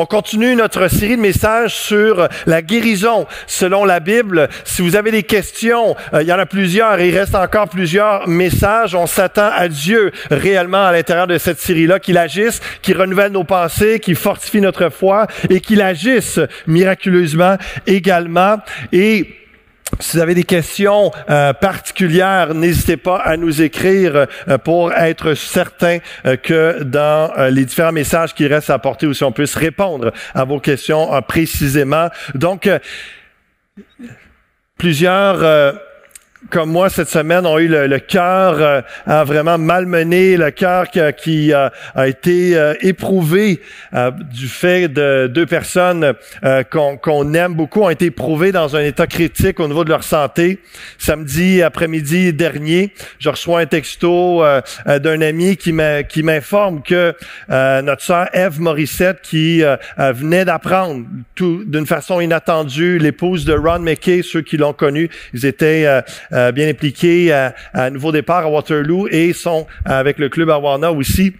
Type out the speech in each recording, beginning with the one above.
On continue notre série de messages sur la guérison selon la Bible. Si vous avez des questions, euh, il y en a plusieurs et il reste encore plusieurs messages. On s'attend à Dieu réellement à l'intérieur de cette série-là, qu'il agisse, qu'il renouvelle nos pensées, qu'il fortifie notre foi et qu'il agisse miraculeusement également. Et si vous avez des questions euh, particulières, n'hésitez pas à nous écrire euh, pour être certain euh, que dans les différents messages qui restent à apporter aussi, on puisse répondre à vos questions précisément. Donc, plusieurs comme moi cette semaine ont eu le, cœur euh, vraiment malmené, le cœur qui, a été euh, éprouvé euh, du fait de deux personnes qu'on aime beaucoup ont été éprouvées dans un état critique au niveau de leur santé. Samedi après-midi dernier, je reçois un texto d'un ami qui m'informe que notre sœur Eve Morissette, qui venait d'apprendre d'une façon inattendue, l'épouse de Ron McKay, ceux qui l'ont connu, ils étaient euh, bien impliqués à, à, nouveau départ à Waterloo et sont avec le club Awana aussi.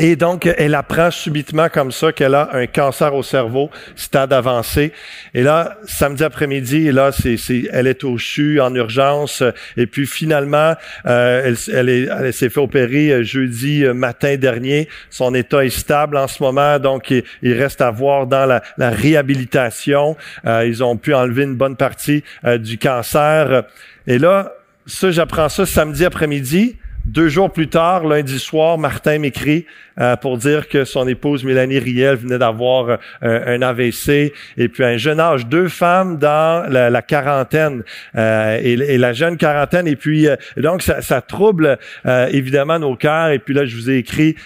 Et donc, elle apprend subitement comme ça qu'elle a un cancer au cerveau, stade avancé. Et là, samedi après-midi, là, c'est, elle est au CHU en urgence. Et puis finalement, euh, elle, elle, s'est fait opérer euh, jeudi matin dernier. Son état est stable en ce moment, donc il, reste à voir dans la, la réhabilitation. ils ont pu enlever une bonne partie du cancer. Et là, ça, j'apprends ça samedi après-midi. Deux jours plus tard, lundi soir, Martin m'écrit euh, pour dire que son épouse Mélanie Riel venait d'avoir euh, un AVC et puis un jeune âge, deux femmes dans la, quarantaine euh, et, la jeune quarantaine et puis donc ça, ça trouble évidemment nos cœurs et puis là je vous ai écrit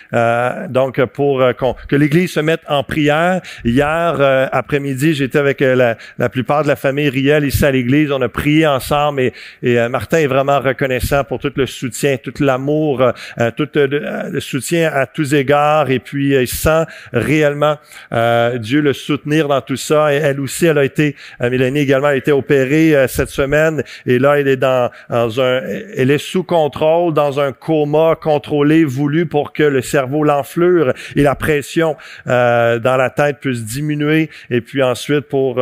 donc pour que l'Église se mette en prière. Hier après-midi, j'étais avec la, la, plupart de la famille Riel ici à l'Église, on a prié ensemble et, et Martin est vraiment reconnaissant pour tout le soutien, toute la l'amour, euh, euh, tout euh, le, soutien à tous égards, et puis il sent réellement Dieu le soutenir dans tout ça. Et elle aussi, elle a été, Mélanie également, a été opérée cette semaine, et là, elle est dans, dans un, elle est sous contrôle, dans un coma contrôlé, voulu pour que le cerveau, l'enflure et la pression dans la tête puisse diminuer, et puis ensuite pour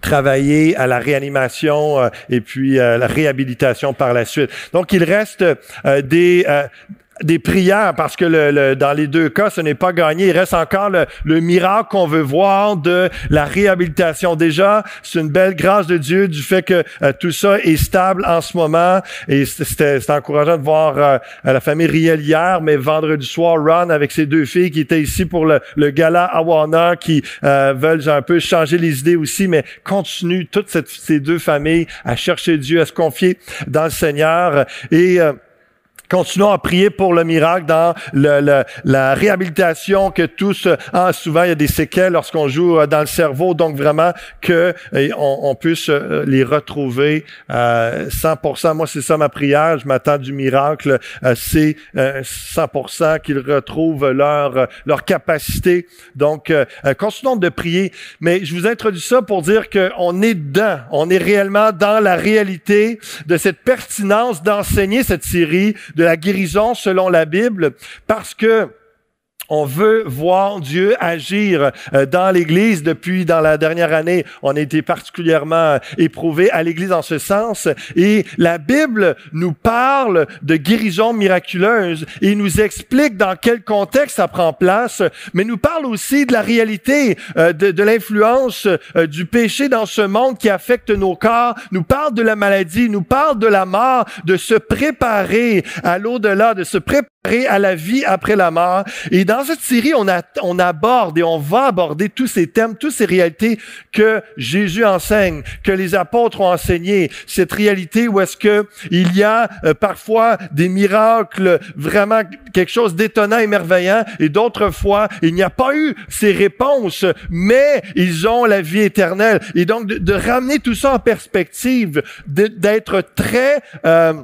travailler à la réanimation euh, et puis euh, la réhabilitation par la suite. Donc, il reste euh, des des prières parce que le, dans les deux cas, ce n'est pas gagné. Il reste encore le, le miracle qu'on veut voir de la réhabilitation. Déjà, c'est une belle grâce de Dieu du fait que euh, tout ça est stable en ce moment. Et c'était encourageant de voir euh, la famille Riel hier, mais vendredi soir, Ron avec ses deux filles qui étaient ici pour le, le gala Awana, qui euh, veulent un peu changer les idées aussi, mais continuent toutes ces deux familles à chercher Dieu, à se confier dans le Seigneur. Et Continuons à prier pour le miracle dans le, la réhabilitation que tous, ah, souvent il y a des séquelles lorsqu'on joue euh, dans le cerveau, donc vraiment que on, on, puisse euh, les retrouver euh, 100%. Moi, c'est ça ma prière. Je m'attends du miracle. Euh, c'est 100% qu'ils retrouvent leur leur capacité. Donc, continuons de prier. Mais je vous introduis ça pour dire qu'on est dedans. On est réellement dans la réalité de cette pertinence d'enseigner cette série la guérison selon la Bible parce que on veut voir Dieu agir euh, dans l'Église depuis dans la dernière année. On a été particulièrement éprouvé à l'Église en ce sens. Et la Bible nous parle de guérison miraculeuse et nous explique dans quel contexte ça prend place, mais nous parle aussi de la réalité euh, de, de l'influence euh, du péché dans ce monde qui affecte nos corps, nous parle de la maladie, nous parle de la mort, de se préparer à l'au-delà, de se préparer à la vie après la mort. Et dans cette série, on, a, on aborde et on va aborder tous ces thèmes, toutes ces réalités que Jésus enseigne, que les apôtres ont enseigné. Cette réalité où est-ce que il y a euh, parfois des miracles, vraiment quelque chose d'étonnant et merveillant, et d'autres fois, il n'y a pas eu ces réponses, mais ils ont la vie éternelle. Et donc, de, ramener tout ça en perspective, d'être très... Euh,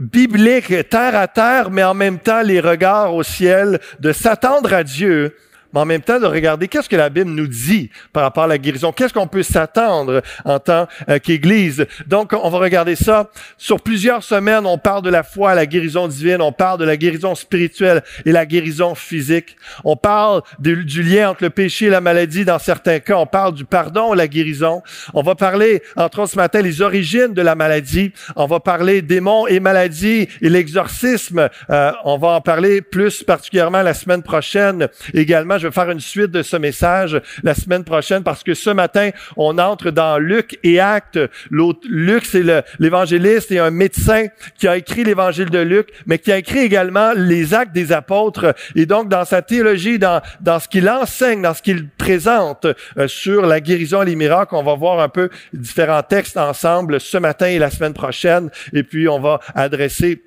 biblique, terre à terre, mais en même temps les regards au ciel, de s'attendre à Dieu mais en même temps de regarder qu'est-ce que la Bible nous dit par rapport à la guérison, qu'est-ce qu'on peut s'attendre en tant euh, qu'Église? Donc, on va regarder ça. Sur plusieurs semaines, on parle de la foi, la guérison divine, on parle de la guérison spirituelle et la guérison physique. On parle du, lien entre le péché et la maladie dans certains cas. On parle du pardon et la guérison. On va parler, entre autres ce matin, les origines de la maladie. On va parler démons et maladies et l'exorcisme. Euh, on va en parler plus particulièrement la semaine prochaine. Également, je vais faire une suite de ce message la semaine prochaine parce que ce matin, on entre dans Luc et Actes. Luc, c'est l'évangéliste et un médecin qui a écrit l'évangile de Luc, mais qui a écrit également les actes des apôtres. Et donc, dans sa théologie, dans, dans ce qu'il enseigne, dans ce qu'il présente euh, sur la guérison et les miracles, on va voir un peu différents textes ensemble ce matin et la semaine prochaine. Et puis, on va adresser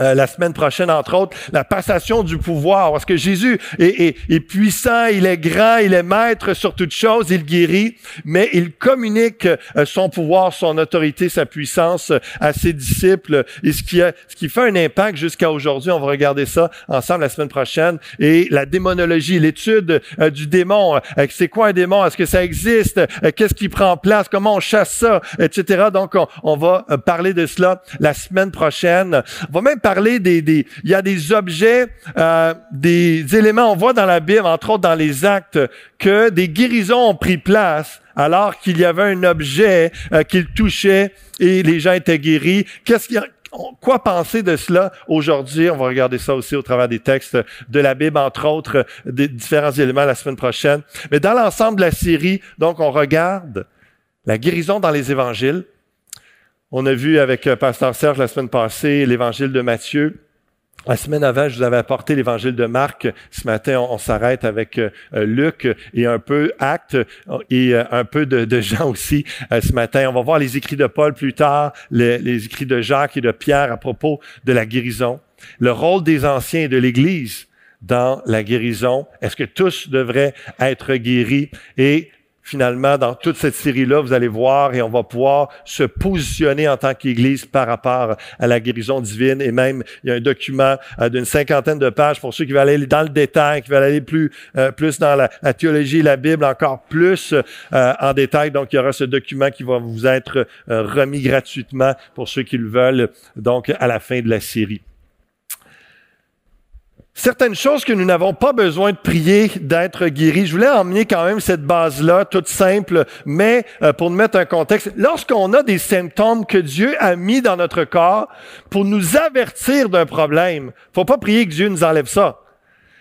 euh, la semaine prochaine, entre autres, la passation du pouvoir, parce que Jésus est, est, puissant, il est grand, il est maître sur toute chose, il guérit, mais il communique euh, son pouvoir, son autorité, sa puissance euh, à ses disciples, et ce qui, a, ce qui fait un impact jusqu'à aujourd'hui. On va regarder ça ensemble la semaine prochaine. Et la démonologie, l'étude du démon, c'est quoi un démon, est-ce que ça existe, qu'est-ce qui prend place, comment on chasse ça, etc. Donc, on, on va parler de cela la semaine prochaine. On va même parler des, il y a des objets, euh, des éléments, on voit dans la Bible, entre autres dans les actes, que des guérisons ont pris place alors qu'il y avait un objet euh, qu'il touchait et les gens étaient guéris. Qu'est-ce qu'il Quoi penser de cela aujourd'hui? On va regarder ça aussi au travers des textes de la Bible, entre autres, des différents éléments la semaine prochaine. Mais dans l'ensemble de la série, donc, on regarde la guérison dans les évangiles, on a vu avec euh, Pasteur Serge la semaine passée l'évangile de Matthieu. La semaine avant, je vous avais apporté l'évangile de Marc. Ce matin, on, s'arrête avec euh, euh, Luc et un peu Actes et un peu de, Jean aussi. ce matin, on va voir les écrits de Paul plus tard, les, les, écrits de Jacques et de Pierre à propos de la guérison. Le rôle des anciens et de l'Église dans la guérison. Est-ce que tous devraient être guéris? Et finalement, dans toute cette série-là, vous allez voir et on va pouvoir se positionner en tant qu'Église par rapport à la guérison divine. Et même, il y a un document euh, d'une cinquantaine de pages pour ceux qui veulent aller dans le détail, qui veulent aller plus, euh, plus dans la, théologie, la Bible, encore plus euh, en détail. Donc, il y aura ce document qui va vous être remis gratuitement pour ceux qui le veulent, donc à la fin de la série certaines choses que nous n'avons pas besoin de prier d'être guéris. Je voulais emmener quand même cette base-là, toute simple, mais euh, pour nous mettre un contexte. Lorsqu'on a des symptômes que Dieu a mis dans notre corps pour nous avertir d'un problème, faut pas prier que Dieu nous enlève ça.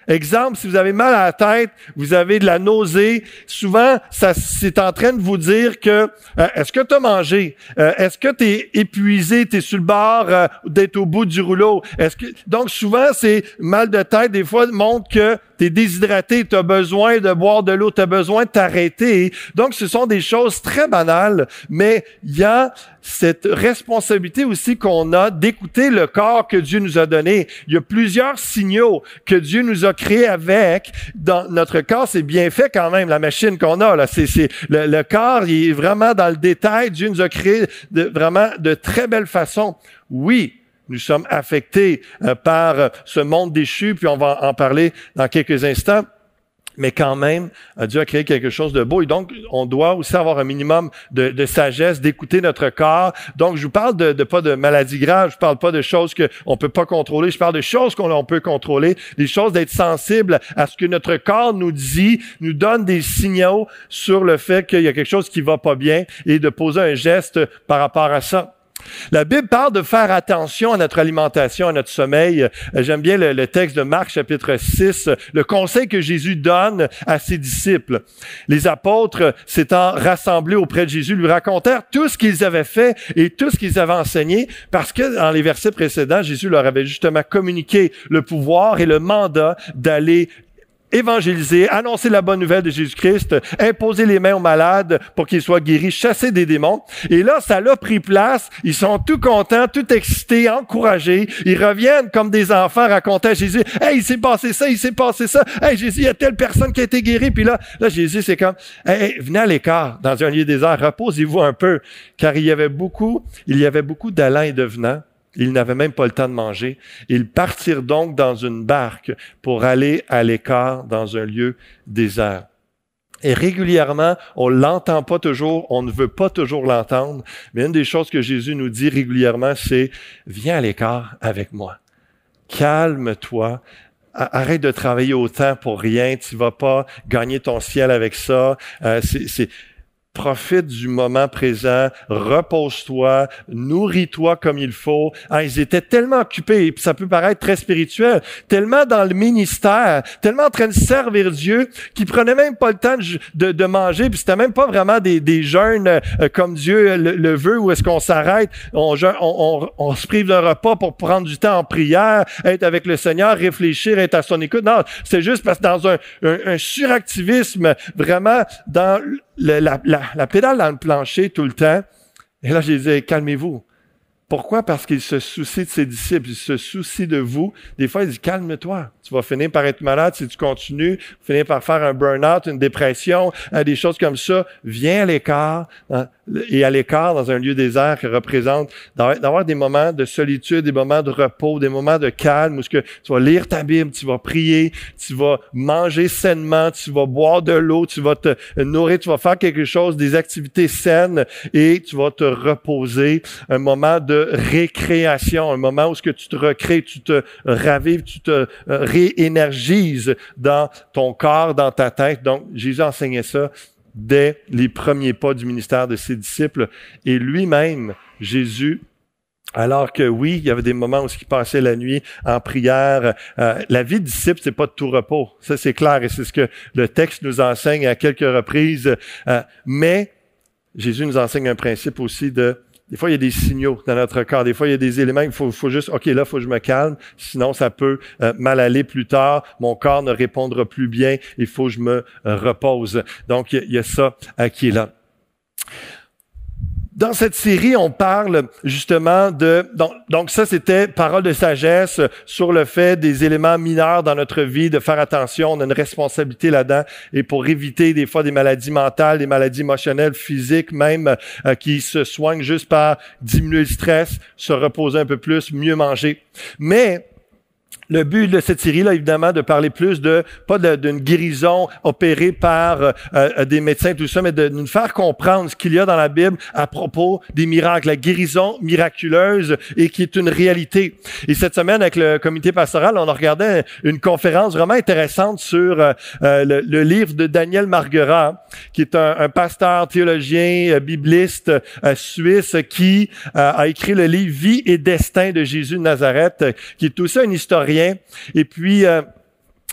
Exemple, si vous avez mal à la tête, vous avez de la nausée, souvent, ça, c'est en train de vous dire que euh, est-ce que tu as mangé? Euh, est-ce que tu es épuisé, tu es sur le bord euh, d'être au bout du rouleau? Est-ce Donc, souvent, c'est mal de tête, des fois, montre que tu es déshydraté, tu as besoin de boire de l'eau, tu as besoin de t'arrêter. Donc, ce sont des choses très banales, mais il y a cette responsabilité aussi qu'on a d'écouter le corps que Dieu nous a donné. Il y a plusieurs signaux que Dieu nous a créés avec. Dans notre corps, c'est bien fait quand même, la machine qu'on a. Là. C'est, c'est, le, corps, il est vraiment dans le détail. Dieu nous a créé de, vraiment de très belle façon. Oui, nous sommes affectés euh, par ce monde déchu, puis on va en parler dans quelques instants mais quand même, euh, Dieu a créé quelque chose de beau et donc on doit aussi avoir un minimum de, sagesse, d'écouter notre corps. Donc je vous parle de, pas de maladies graves, je parle pas de choses qu'on peut pas contrôler, je parle de choses qu'on peut contrôler, des choses d'être sensible à ce que notre corps nous dit, nous donne des signaux sur le fait qu'il y a quelque chose qui va pas bien et de poser un geste par rapport à ça. La Bible parle de faire attention à notre alimentation, à notre sommeil. Euh, j'aime bien le, texte de Marc chapitre 6, le conseil que Jésus donne à ses disciples. Les apôtres, s'étant rassemblés auprès de Jésus, lui racontèrent tout ce qu'ils avaient fait et tout ce qu'ils avaient enseigné, parce que dans les versets précédents, Jésus leur avait justement communiqué le pouvoir et le mandat d'aller évangéliser, annoncer la bonne nouvelle de Jésus-Christ, imposer les mains aux malades pour qu'ils soient guéris, chasser des démons. Et là, ça l'a pris place. Ils sont tout contents, tout excités, encouragés. Ils reviennent comme des enfants raconter à Jésus, hey, il s'est passé ça, il s'est passé ça. Hey, Jésus, il y a telle personne qui a été guérie. Puis là, là, Jésus, c'est comme, hey, venez à l'écart dans un lieu désert, reposez-vous un peu. Car il y avait beaucoup, il y avait beaucoup d'allants et de venants Ils n'avaient même pas le temps de manger. Ils partirent donc dans une barque pour aller à l'écart dans un lieu désert. Et régulièrement, on l'entend pas toujours, on ne veut pas toujours l'entendre, mais une des choses que Jésus nous dit régulièrement, c'est viens à l'écart avec moi. Calme-toi, arrête de travailler autant pour rien, tu vas pas gagner ton ciel avec ça. Euh, profite du moment présent, repose-toi, nourris-toi comme il faut. Ah, ils étaient tellement occupés, et ça peut paraître très spirituel, tellement dans le ministère, tellement en train de servir Dieu, qu'ils prenaient même pas le temps de, manger, puis c'était même pas vraiment des, des jeûnes euh, comme Dieu le, veut, où est-ce qu'on s'arrête, on, se prive d'un repas pour prendre du temps en prière, être avec le Seigneur, réfléchir, être à son écoute. Non, c'est juste parce que dans un, un, un suractivisme, vraiment dans la, pédale dans le plancher tout le temps. Et là, je disais, calmez-vous. Pourquoi? Parce qu'il se soucie de ses disciples, il se soucie de vous. Des fois, il dit, calme-toi. Tu vas finir par être malade si tu continues, finir par faire un burn-out, une dépression, hein, des choses comme ça. Viens à l'écart, hein, et à l'écart dans un lieu désert qui représente d'avoir des moments de solitude, des moments de repos, des moments de calme où ce que tu vas lire ta Bible, tu vas prier, tu vas manger sainement, tu vas boire de l'eau, tu vas te nourrir, tu vas faire quelque chose, des activités saines et tu vas te reposer. Un moment de récréation, un moment où ce que tu te recrées, tu te ravives, tu te réénergises dans ton corps, dans ta tête. Donc, Jésus enseignait ça dès les premiers pas du ministère de ses disciples. Et lui-même, Jésus, alors que oui, il y avait des moments où il passait la nuit en prière. Euh, la vie de disciple, c'est pas de tout repos. Ça, c'est clair et c'est ce que le texte nous enseigne à quelques reprises. Euh, mais Jésus nous enseigne un principe aussi de des fois, il y a des signaux dans notre corps. Des fois, il y a des éléments il faut, faut juste, OK, là, il faut que je me calme. Sinon, ça peut euh, mal aller plus tard. Mon corps ne répondra plus bien. Il faut que je me repose. Donc, il y a ça euh, qui est là. Dans cette série, on parle justement de... Donc, donc ça, c'était parole de sagesse sur le fait des éléments mineurs dans notre vie, de faire attention, on a une responsabilité là-dedans, et pour éviter des fois des maladies mentales, des maladies émotionnelles, physiques même, euh, qui se soignent juste par diminuer le stress, se reposer un peu plus, mieux manger. Mais le but de cette série-là, évidemment, de parler plus de, pas d'une guérison opérée par euh, euh, des médecins, tout ça, mais de, nous faire comprendre ce qu'il y a dans la Bible à propos des miracles, la guérison miraculeuse et qui est une réalité. Et cette semaine, avec le comité pastoral, on a regardé une conférence vraiment intéressante sur euh, le, livre de Daniel Marguerat, qui est un, un pasteur théologien, bibliste suisse, qui a écrit le livre Vie et destin de Jésus de Nazareth, qui est aussi un historien et puis, euh,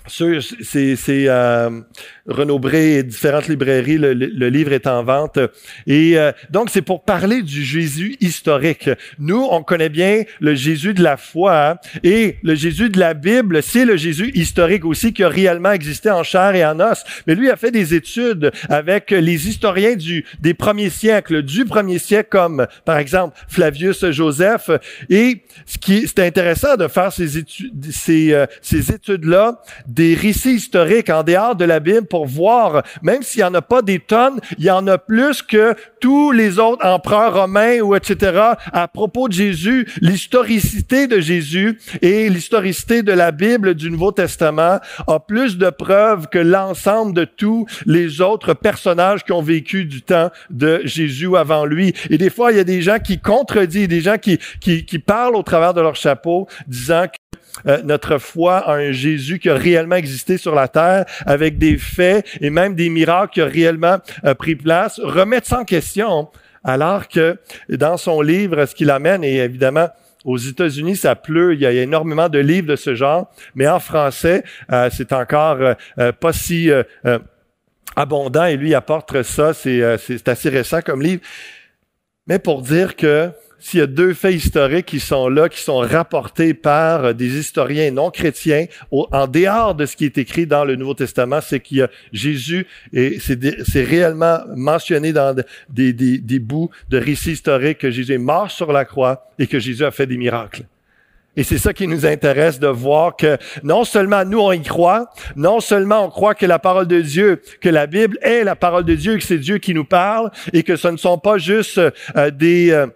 c'est euh, Renaud Bré et différentes librairies, le, livre est en vente. Et euh, donc, c'est pour parler du Jésus historique. Nous, on connaît bien le Jésus de la foi et le Jésus de la Bible, c'est le Jésus historique aussi qui a réellement existé en chair et en os. Mais lui a fait des études avec les historiens du, des premiers siècles, du premier siècle, comme par exemple Flavius Joseph. Et ce qui c'est intéressant de faire ces études, ces, euh, ces études-là des récits historiques en dehors de la Bible pour voir, même s'il n'y en a pas des tonnes, il y en a plus que tous les autres empereurs romains ou etc. à propos de Jésus, l'historicité de Jésus et l'historicité de la Bible du Nouveau Testament a plus de preuves que l'ensemble de tous les autres personnages qui ont vécu du temps de Jésus avant lui. Et des fois, il y a des gens qui contredisent, des gens qui, qui, qui parlent au travers de leur chapeau, disant que euh, notre foi en un Jésus qui a réellement existé sur la terre avec des faits et même des miracles qui ont réellement euh, pris place, remettre ça en question alors que dans son livre, ce qu'il amène, et évidemment, aux États-Unis, ça pleut. Il y a énormément de livres de ce genre, mais en français, euh, c'est encore pas si abondant. Et lui apporte ça. C'est assez récent comme livre. Mais pour dire que s'il y a deux faits historiques qui sont là, qui sont rapportés par des historiens non chrétiens, en dehors de ce qui est écrit dans le Nouveau Testament, c'est qu'il y a Jésus, et c'est réellement mentionné dans des bouts de récits historiques que Jésus est mort sur la croix et que Jésus a fait des miracles. Et c'est ça qui nous intéresse de voir que non seulement nous on y croit, non seulement on croit que la parole de Dieu, que la Bible est la parole de Dieu, que c'est Dieu qui nous parle et que ce ne sont pas juste euh, des, euh,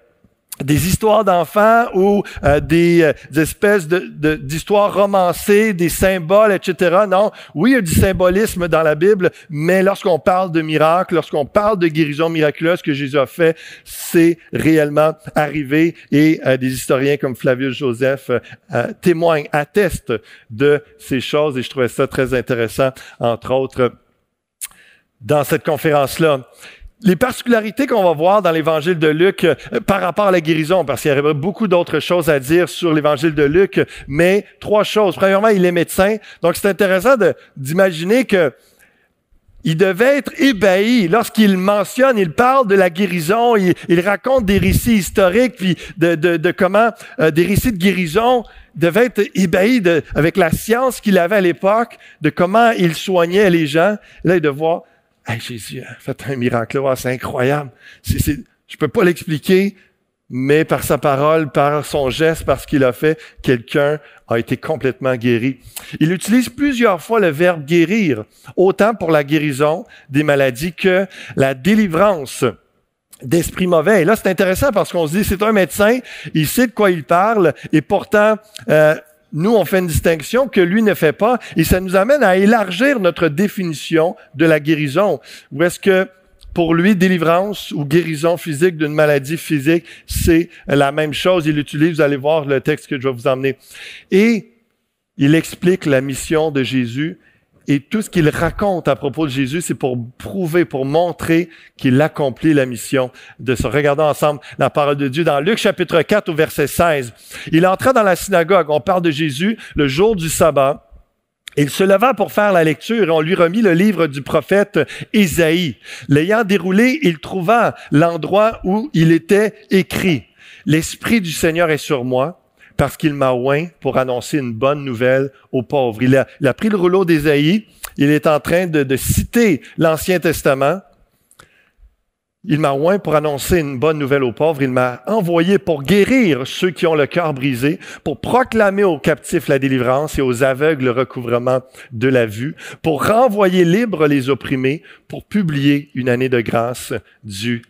des histoires d'enfants ou euh, des, euh, espèces de, d'histoires romancées, des symboles, etc. Non, oui, il y a du symbolisme dans la Bible, mais lorsqu'on parle de miracles, lorsqu'on parle de guérison miraculeuse que Jésus a fait, c'est réellement arrivé. Et euh, des historiens comme Flavius Joseph témoignent, attestent de ces choses. Et je trouvais ça très intéressant, entre autres, dans cette conférence-là les particularités qu'on va voir dans l'évangile de Luc euh, par rapport à la guérison, parce qu'il y aurait beaucoup d'autres choses à dire sur l'évangile de Luc, mais trois choses. Premièrement, il est médecin, donc c'est intéressant d'imaginer que il devait être ébahi lorsqu'il mentionne, il parle de la guérison, il, raconte des récits historiques, puis de, comment euh, des récits de guérison devait être ébahi avec la science qu'il avait à l'époque, de comment il soignait les gens. Là, il voir Hey, Jésus a fait un miracle, c'est incroyable. Je peux pas l'expliquer, mais par sa parole, par son geste, par ce qu'il a fait, quelqu'un a été complètement guéri. Il utilise plusieurs fois le verbe guérir, autant pour la guérison des maladies que la délivrance d'esprit mauvais. Et là, c'est intéressant parce qu'on se dit, c'est un médecin, il sait de quoi il parle, et pourtant, euh, nous, on fait une distinction que lui ne fait pas, et ça nous amène à élargir notre définition de la guérison. Ou est-ce que pour lui, délivrance ou guérison physique d'une maladie physique, c'est la même chose? Il utilise, vous allez voir le texte que je vais vous emmener. Et il explique la mission de Jésus et tout ce qu'il raconte à propos de Jésus, c'est pour prouver, pour montrer qu'il accomplit la mission de se regarder ensemble la parole de Dieu dans Luc chapitre 4 au verset 16. Il entra dans la synagogue, on parle de Jésus, le jour du sabbat. Il se leva pour faire la lecture et on lui remit le livre du prophète Isaïe. L'ayant déroulé, il trouva l'endroit où il était écrit. L'Esprit du Seigneur est sur moi parce qu'il m'a oint pour annoncer une bonne nouvelle aux pauvres. Il a, pris le rouleau d'Ésaïe, il est en train de, de citer l'Ancien Testament. Il m'a oint pour annoncer une bonne nouvelle aux pauvres. Il m'a envoyé pour guérir ceux qui ont le cœur brisé, pour proclamer aux captifs la délivrance et aux aveugles le recouvrement de la vue, pour renvoyer libres les opprimés, pour publier une année de grâce du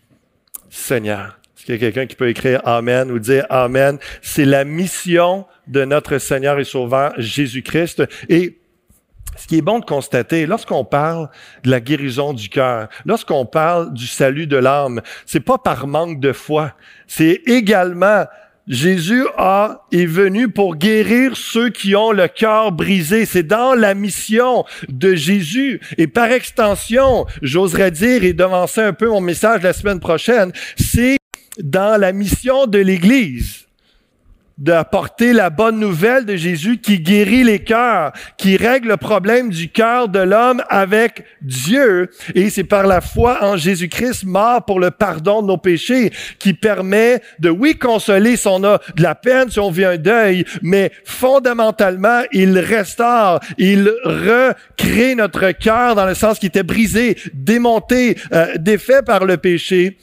Seigneur. Est-ce qu'il y a quelqu'un qui peut écrire Amen ou dire Amen? C'est la mission de notre Seigneur et Sauveur Jésus-Christ. Et ce qui est bon de constater, lorsqu'on parle de la guérison du cœur, lorsqu'on parle du salut de l'âme, c'est pas par manque de foi. C'est également Jésus a, est venu pour guérir ceux qui ont le cœur brisé. C'est dans la mission de Jésus. Et par extension, j'oserais dire et devancer un peu mon message la semaine prochaine, c'est dans la mission de l'Église d'apporter la bonne nouvelle de Jésus qui guérit les cœurs, qui règle le problème du cœur de l'homme avec Dieu. Et c'est par la foi en Jésus-Christ mort pour le pardon de nos péchés qui permet de, oui, consoler si on a de la peine, si on vit un deuil, mais fondamentalement, il restaure, il recrée notre cœur dans le sens qui était brisé, démonté, euh, défait par le péché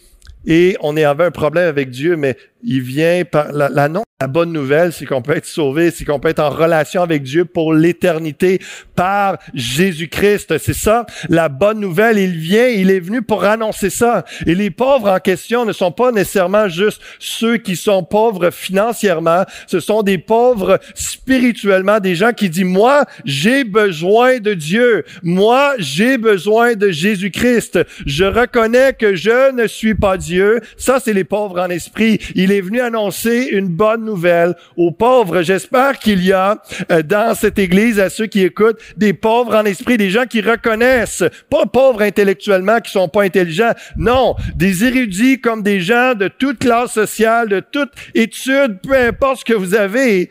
et on avait un problème avec Dieu, mais il vient par la, la, bonne nouvelle, c'est qu'on peut être sauvé, c'est qu'on peut être en relation avec Dieu pour l'éternité par Jésus-Christ. C'est ça, la bonne nouvelle. Il vient, il est venu pour annoncer ça. Et les pauvres en question ne sont pas nécessairement juste ceux qui sont pauvres financièrement. Ce sont des pauvres spirituellement, des gens qui disent, moi, j'ai besoin de Dieu. Moi, j'ai besoin de Jésus-Christ. Je reconnais que je ne suis pas Dieu. Ça, c'est les pauvres en esprit. Est venu annoncer une bonne nouvelle aux pauvres. J'espère qu'il y a euh, dans cette église, à ceux qui écoutent, des pauvres en esprit, des gens qui reconnaissent, pas pauvres intellectuellement, qui sont pas intelligents, non, des érudits comme des gens de toute classe sociale, de toute étude, peu importe ce que vous avez,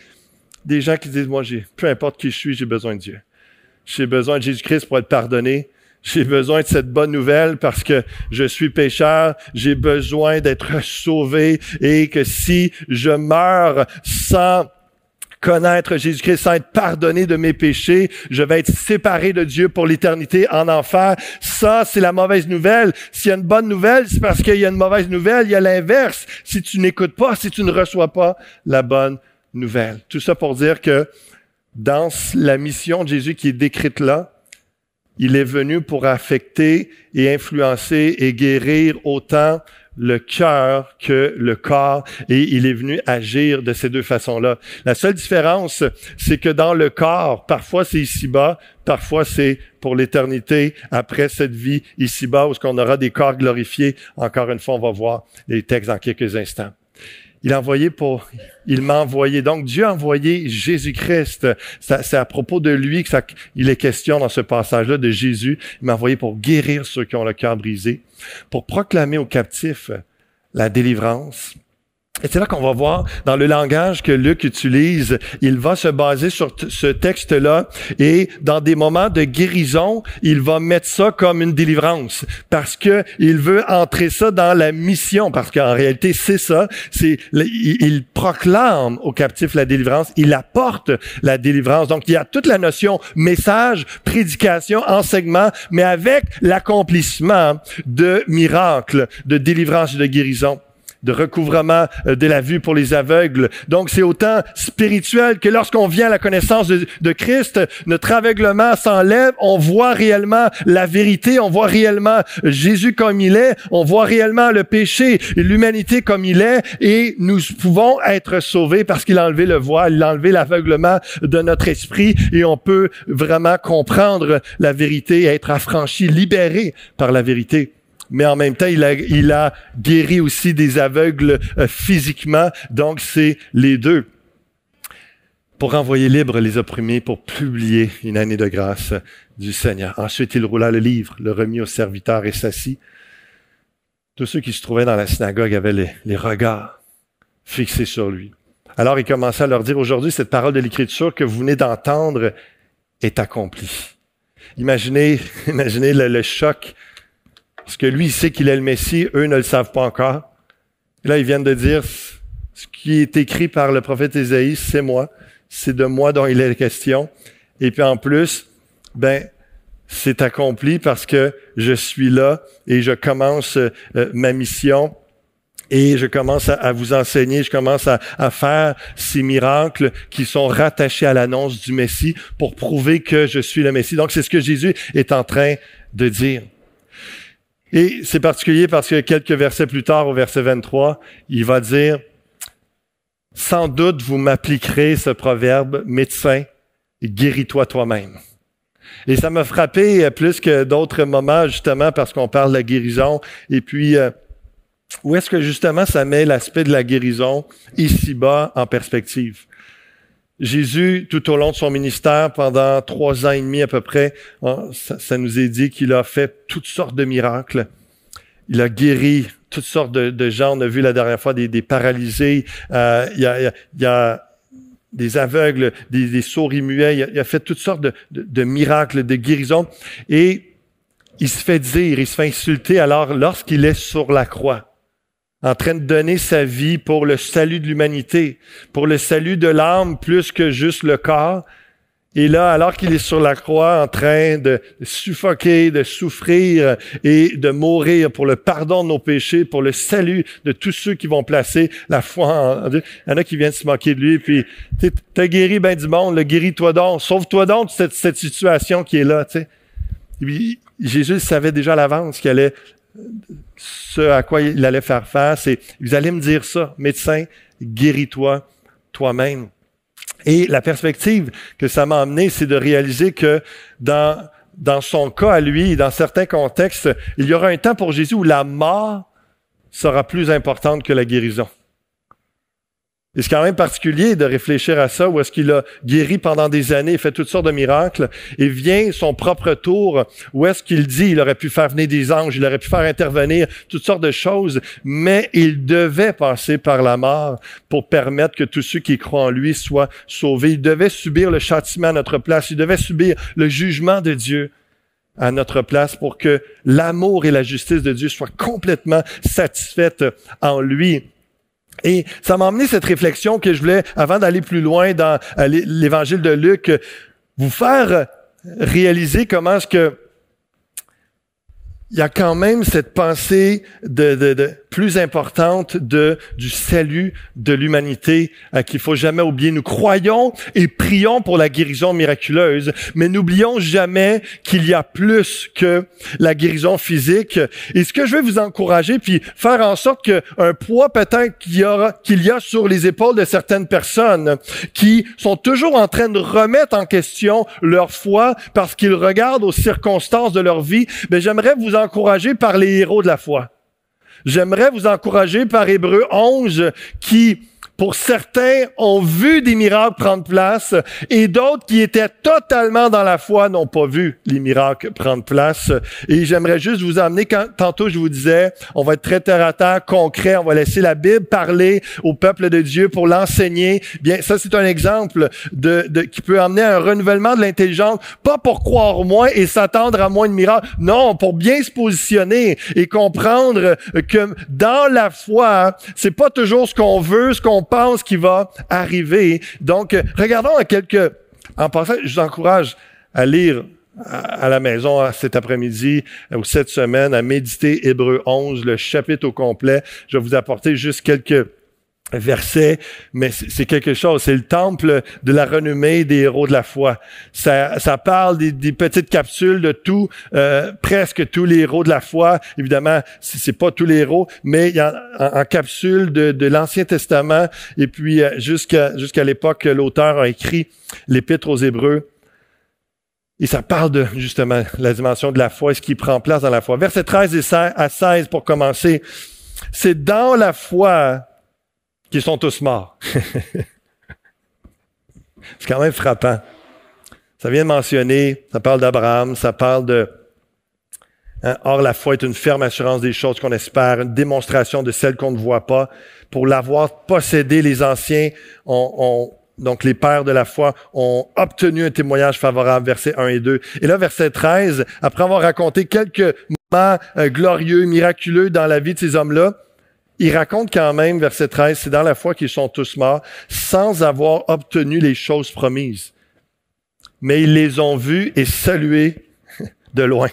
des gens qui disent, moi, j'ai, peu importe qui je suis, j'ai besoin de Dieu. J'ai besoin de Jésus-Christ pour être pardonné. J'ai besoin de cette bonne nouvelle parce que je suis pécheur, j'ai besoin d'être sauvé et que si je meurs sans connaître Jésus-Christ, sans être pardonné de mes péchés, je vais être séparé de Dieu pour l'éternité en enfer. Ça, c'est la mauvaise nouvelle. S'il y a une bonne nouvelle, c'est parce qu'il y a une mauvaise nouvelle. Il y a l'inverse. Si tu n'écoutes pas, si tu ne reçois pas la bonne nouvelle. Tout ça pour dire que dans la mission de Jésus qui est décrite là, il est venu pour affecter et influencer et guérir autant le cœur que le corps et il est venu agir de ces deux façons-là. La seule différence, c'est que dans le corps, parfois c'est ici-bas, parfois c'est pour l'éternité après cette vie ici-bas où on aura des corps glorifiés. Encore une fois, on va voir les textes dans quelques instants. Il a envoyé pour, il m'a envoyé. Donc Dieu a envoyé Jésus-Christ. C'est à propos de lui que ça, il est question dans ce passage-là de Jésus. Il m'a envoyé pour guérir ceux qui ont le cœur brisé, pour proclamer aux captifs la délivrance, et c'est là qu'on va voir dans le langage que Luc utilise, il va se baser sur ce texte-là et dans des moments de guérison, il va mettre ça comme une délivrance parce que il veut entrer ça dans la mission parce qu'en réalité c'est ça, c'est il, proclame aux captifs la délivrance, il apporte la délivrance. Donc il y a toute la notion message, prédication, enseignement, mais avec l'accomplissement de miracles, de délivrance et de guérison de recouvrement euh, de la vue pour les aveugles. Donc c'est autant spirituel que lorsqu'on vient à la connaissance de, Christ, notre aveuglement s'enlève, on voit réellement la vérité, on voit réellement Jésus comme il est, on voit réellement le péché, l'humanité comme il est, et nous pouvons être sauvés parce qu'il a enlevé le voile, il a enlevé l'aveuglement de notre esprit, et on peut vraiment comprendre la vérité, être affranchi, libéré par la vérité mais en même temps, il a, il a guéri aussi des aveugles euh, physiquement. Donc, c'est les deux. Pour renvoyer libre les opprimés, pour publier une année de grâce du Seigneur. Ensuite, il roula le livre, le remit au serviteur et s'assit. Tous ceux qui se trouvaient dans la synagogue avaient les, les regards fixés sur lui. Alors il commença à leur dire, aujourd'hui, cette parole de l'Écriture que vous venez d'entendre est accomplie. Imaginez, imaginez le, le choc parce que lui, il sait qu'il est le Messie, eux ne le savent pas encore. Là, ils viennent de dire, ce qui est écrit par le prophète Ésaïe, c'est moi. C'est de moi dont il est question. Et puis en plus, ben, c'est accompli parce que je suis là et je commence euh, ma mission et je commence à, vous enseigner, je commence à, faire ces miracles qui sont rattachés à l'annonce du Messie pour prouver que je suis le Messie. Donc c'est ce que Jésus est en train de dire. Et c'est particulier parce que quelques versets plus tard, au verset 23, il va dire, sans doute vous m'appliquerez ce proverbe, médecin, guéris-toi toi-même. Et ça m'a frappé plus que d'autres moments, justement, parce qu'on parle de la guérison. Et puis, euh, où est-ce que justement ça met l'aspect de la guérison ici-bas en perspective? Jésus, tout au long de son ministère, pendant trois ans et demi à peu près, hein, ça, nous est dit qu'il a fait toutes sortes de miracles. Il a guéri toutes sortes de, gens. On a vu la dernière fois des, paralysés. Euh, il, y a, il, a, des aveugles, des, des sourds et muets. Il a, fait toutes sortes de, de miracles, de guérisons. Et il se fait dire, il se fait insulter alors lorsqu'il est sur la croix en train de donner sa vie pour le salut de l'humanité, pour le salut de l'âme plus que juste le corps. Et là, alors qu'il est sur la croix en train de suffoquer, de souffrir et de mourir pour le pardon de nos péchés, pour le salut de tous ceux qui vont placer la foi en Dieu. Il y en a qui viennent se moquer de lui, puis t'as guéri ben du monde, le guéris-toi donc, sauve-toi donc de cette, situation qui est là. Jésus savait déjà à l'avance qu'il allait ce à quoi il allait faire face et vous allez me dire ça, médecin, guéris-toi toi-même. Et la perspective que ça m'a amené, c'est de réaliser que dans, dans son cas à lui, dans certains contextes, il y aura un temps pour Jésus où la mort sera plus importante que la guérison. Et c'est quand même particulier de réfléchir à ça, où est-ce qu'il a guéri pendant des années, fait toutes sortes de miracles, et vient son propre tour, où est-ce qu'il dit, il aurait pu faire venir des anges, il aurait pu faire intervenir toutes sortes de choses, mais il devait passer par la mort pour permettre que tous ceux qui croient en lui soient sauvés. Il devait subir le châtiment à notre place, il devait subir le jugement de Dieu à notre place pour que l'amour et la justice de Dieu soient complètement satisfaites en lui. Et ça m'a amené cette réflexion que je voulais, avant d'aller plus loin dans euh, l'évangile de Luc, vous faire réaliser comment est-ce que il y a quand même cette pensée de plus importante de, du salut de l'humanité euh, qu'il faut jamais oublier. Nous croyons et prions pour la guérison miraculeuse, mais n'oublions jamais qu'il y a plus que la guérison physique. Et ce que je vais vous encourager, puis faire en sorte qu'un poids peut-être qu'il y, qu'il y a sur les épaules de certaines personnes qui sont toujours en train de remettre en question leur foi parce qu'ils regardent aux circonstances de leur vie, mais j'aimerais vous encourager par les héros de la foi. J'aimerais vous encourager par Hébreu 11 qui pour certains, ont vu des miracles prendre place et d'autres qui étaient totalement dans la foi n'ont pas vu les miracles prendre place. Et j'aimerais juste vous amener, quand, tantôt je vous disais, on va être très terre à terre, concret, on va laisser la Bible parler au peuple de Dieu pour l'enseigner. Bien, ça c'est un exemple de, de, qui peut amener un renouvellement de l'intelligence, pas pour croire moins et s'attendre à moins de miracles, non, pour bien se positionner et comprendre que dans la foi, c'est pas toujours ce qu'on veut, ce qu'on pense qu'il va arriver. Donc, regardons à quelques... En passant, je vous encourage à lire à la maison cet après-midi ou cette semaine à méditer Hébreu 11, le chapitre au complet. Je vais vous apporter juste quelques verset, mais c'est quelque chose. C'est le temple de la renommée des héros de la foi. Ça, parle des, petites capsules de tout, euh, presque tous les héros de la foi. Évidemment, c'est pas tous les héros, mais y a en, capsule de, l'Ancien Testament. Et puis euh, jusqu'à jusqu'à l'époque, l'auteur a écrit l'Épître aux Hébreux. Et ça parle de justement la dimension de la foi, ce qui prend place dans la foi. Verset 13 à 16 pour commencer. C'est dans la foi qui sont tous morts. C'est quand même frappant. Ça vient de mentionner, ça parle d'Abraham, ça parle de... Hein, or, la foi est une ferme assurance des choses qu'on espère, une démonstration de celles qu'on ne voit pas. Pour l'avoir possédé, les anciens ont, donc les pères de la foi ont obtenu un témoignage favorable, versets 1 et 2. Et là, verset 13, après avoir raconté quelques moments euh, glorieux, miraculeux dans la vie de ces hommes-là, il raconte quand même, verset 13, c'est dans la foi qu'ils sont tous morts sans avoir obtenu les choses promises. Mais ils les ont vus et salués de loin,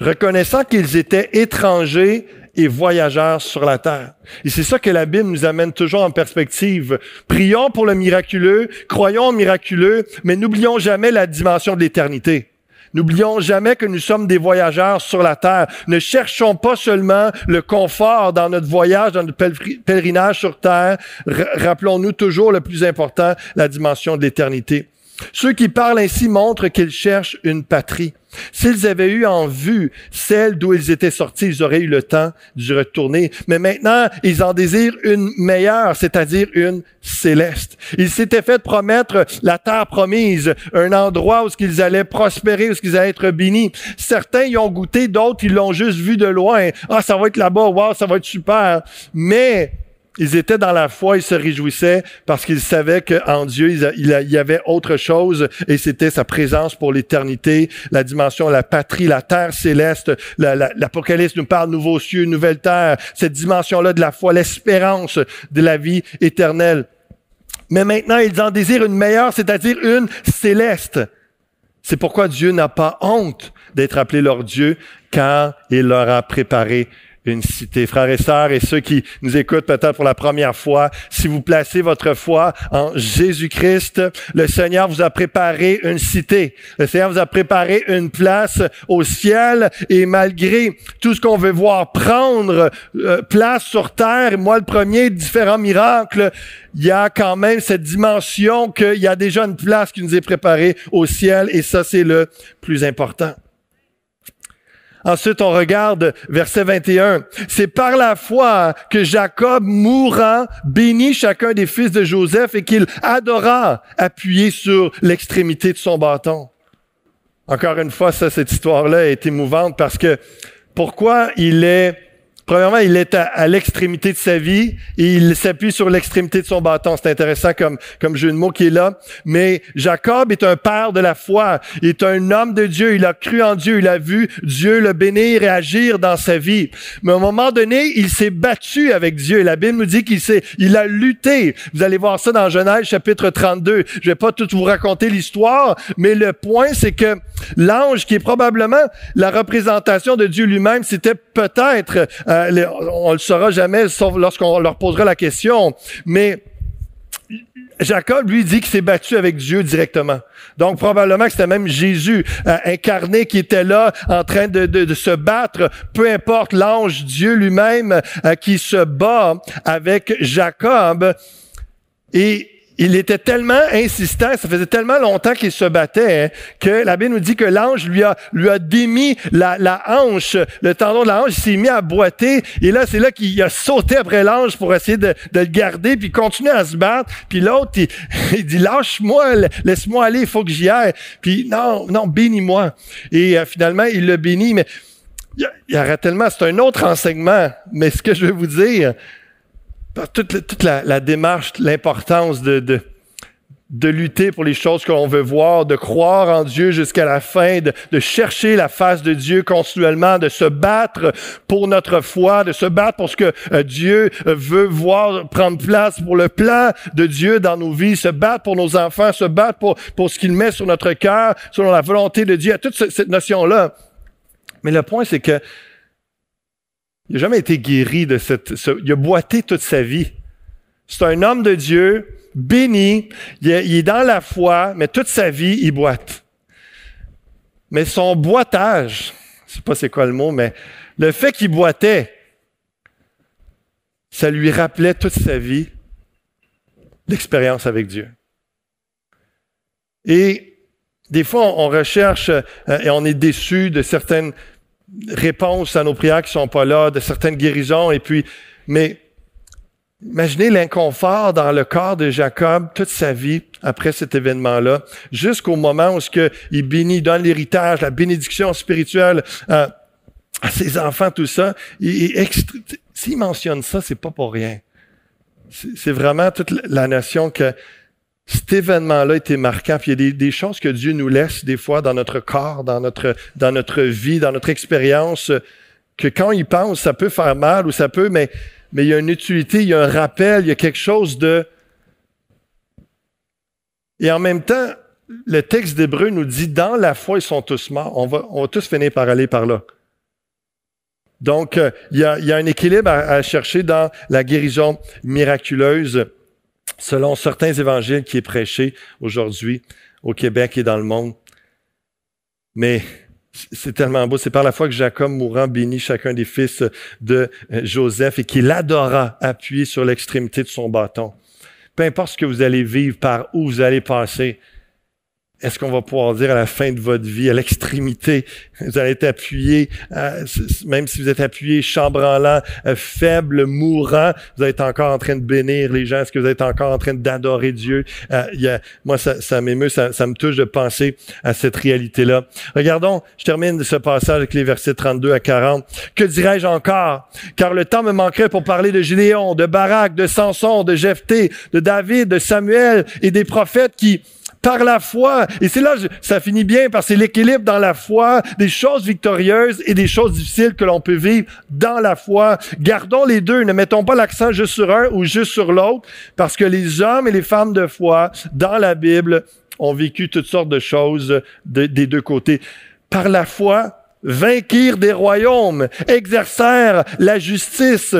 reconnaissant qu'ils étaient étrangers et voyageurs sur la terre. Et c'est ça que la Bible nous amène toujours en perspective. Prions pour le miraculeux, croyons au miraculeux, mais n'oublions jamais la dimension de l'éternité. N'oublions jamais que nous sommes des voyageurs sur la terre. Ne cherchons pas seulement le confort dans notre voyage, dans notre pèlerinage sur terre. Rappelons-nous toujours le plus important, la dimension de l'éternité. Ceux qui parlent ainsi montrent qu'ils cherchent une patrie. S'ils avaient eu en vue celle d'où ils étaient sortis, ils auraient eu le temps d'y retourner. Mais maintenant, ils en désirent une meilleure, c'est-à-dire une céleste. Ils s'étaient fait promettre la terre promise, un endroit où ils allaient prospérer, où ils allaient être bénis. Certains y ont goûté, d'autres, ils l'ont juste vu de loin. Ah, ça va être là-bas, wow, ça va être super. Mais ils étaient dans la foi, ils se réjouissaient parce qu'ils savaient qu'en Dieu, il y avait autre chose et c'était sa présence pour l'éternité, la dimension, la patrie, la terre céleste. L'Apocalypse nous parle nouveaux cieux, nouvelle terre, cette dimension-là de la foi, l'espérance de la vie éternelle. Mais maintenant, ils en désirent une meilleure, c'est-à-dire une céleste. C'est pourquoi Dieu n'a pas honte d'être appelé leur Dieu, car il leur a préparé une cité. Frères et sœurs, et ceux qui nous écoutent peut-être pour la première fois, si vous placez votre foi en Jésus-Christ, le Seigneur vous a préparé une cité. Le Seigneur vous a préparé une place au ciel et malgré tout ce qu'on veut voir prendre euh, place sur terre, moi le premier, différents miracles, il y a quand même cette dimension qu'il y a déjà une place qui nous est préparée au ciel et ça c'est le plus important. Ensuite, on regarde verset 21. C'est par la foi que Jacob, mourant, bénit chacun des fils de Joseph et qu'il adora appuyer sur l'extrémité de son bâton. Encore une fois, ça, cette histoire-là est émouvante parce que pourquoi il est Premièrement, il est à, l'extrémité de sa vie et il s'appuie sur l'extrémité de son bâton. C'est intéressant comme, comme jeu de mots qui est là. Mais Jacob est un père de la foi. Il est un homme de Dieu. Il a cru en Dieu. Il a vu Dieu le bénir et agir dans sa vie. Mais à un moment donné, il s'est battu avec Dieu. La Bible nous dit qu'il s'est, il a lutté. Vous allez voir ça dans Genèse chapitre 32. Je vais pas tout vous raconter l'histoire, mais le point, c'est que l'ange, qui est probablement la représentation de Dieu lui-même, c'était peut-être Euh, on le saura jamais, sauf lorsqu'on leur posera la question. Mais Jacob, lui, dit qu'il s'est battu avec Dieu directement. Donc, probablement que c'était même Jésus euh, incarné qui était là en train de, de, se battre, peu importe l'ange Dieu lui-même euh, qui se bat avec Jacob. Et il était tellement insistant, ça faisait tellement longtemps qu'il se battait, hein, que la Bible nous dit que l'ange lui a, lui a démis la, hanche, le tendon de la hanche, il s'est mis à boiter, et là, c'est là qu'il a sauté après l'ange pour essayer de, le garder, puis continuer à se battre, puis l'autre, il, dit, lâche-moi, laisse-moi aller, il faut que j'y aille, puis non, non, bénis-moi. Et euh, finalement, il le bénit, mais il y, a, tellement, c'est un autre enseignement, mais ce que je veux vous dire, toute, la, démarche, l'importance de, de, de, lutter pour les choses qu'on veut voir, de croire en Dieu jusqu'à la fin, de, de, chercher la face de Dieu continuellement, de se battre pour notre foi, de se battre pour ce que euh, Dieu euh, veut voir prendre place, pour le plan de Dieu dans nos vies, se battre pour nos enfants, se battre pour, pour ce qu'il met sur notre cœur, selon la volonté de Dieu, à toute cette notion-là. Mais le point, c'est que il n'a jamais été guéri de cette... il a boité toute sa vie. C'est un homme de Dieu, béni, il est, dans la foi, mais toute sa vie, il boite. Mais son boitage, je sais pas c'est quoi le mot, mais le fait qu'il boitait, ça lui rappelait toute sa vie l'expérience avec Dieu. Et des fois, on recherche euh, et on est déçu de certaines réponses à nos prières qui sont pas là, de certaines guérisons, et puis, mais imaginez l'inconfort dans le corps de Jacob toute sa vie après cet événement-là, jusqu'au moment où ce que il bénit, donne l'héritage, la bénédiction spirituelle à, ses enfants, tout ça. S'il mentionne ça, c'est pas pour rien. C'est vraiment toute la notion que cet événement-là était marquant. Il y a des, choses que Dieu nous laisse des fois dans notre corps, dans notre, vie, dans notre expérience, que quand il pense, ça peut faire mal ou ça peut, mais, il y a une utilité, il y a un rappel, il y a quelque chose de... Et en même temps, le texte d'Hébreu nous dit, dans la foi, ils sont tous morts. On va, tous finir par aller par là. Donc, euh, il, y a, un équilibre à chercher dans la guérison miraculeuse selon certains évangiles qui est prêché aujourd'hui au Québec et dans le monde. Mais c'est tellement beau. C'est par la foi que Jacob mourant bénit chacun des fils de euh, Joseph et qu'il adora appuyer sur l'extrémité de son bâton. Peu importe ce que vous allez vivre, par où vous allez passer, est-ce qu'on va pouvoir dire à la fin de votre vie, à l'extrémité, vous allez être appuyé, euh, même si vous êtes appuyé, chambranlant, euh, faible, mourant, vous êtes encore en train de bénir les gens, est-ce que vous êtes encore en train d'adorer Dieu? Euh, moi, ça, m'émeut, ça, ça, me touche de penser à cette réalité-là. Regardons, je termine ce passage avec les versets 32 à 40. Que dirais-je encore? Car le temps me manquerait pour parler de Gédéon, de Barak, de Samson, de Jephthé, de David, de Samuel et des prophètes qui par la foi. Et c'est là, ça finit bien parce que c'est l'équilibre dans la foi, des choses victorieuses et des choses difficiles que l'on peut vivre dans la foi. Gardons les deux, ne mettons pas l'accent juste sur un ou juste sur l'autre, parce que les hommes et les femmes de foi dans la Bible ont vécu toutes sortes de choses des deux côtés. Par la foi, vainquirent des royaumes, exercèrent la justice,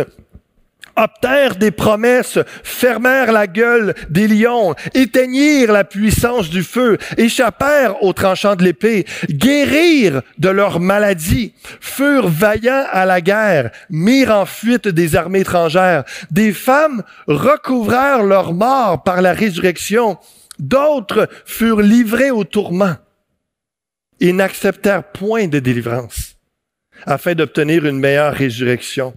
obtèrent des promesses, fermèrent la gueule des lions, éteignirent la puissance du feu, échappèrent aux tranchants de l'épée, guérirent de leur maladie, furent vaillants à la guerre, mirent en fuite des armées étrangères. Des femmes recouvrèrent leur mort par la résurrection, d'autres furent livrés au tourment et n'acceptèrent point de délivrance afin d'obtenir une meilleure résurrection.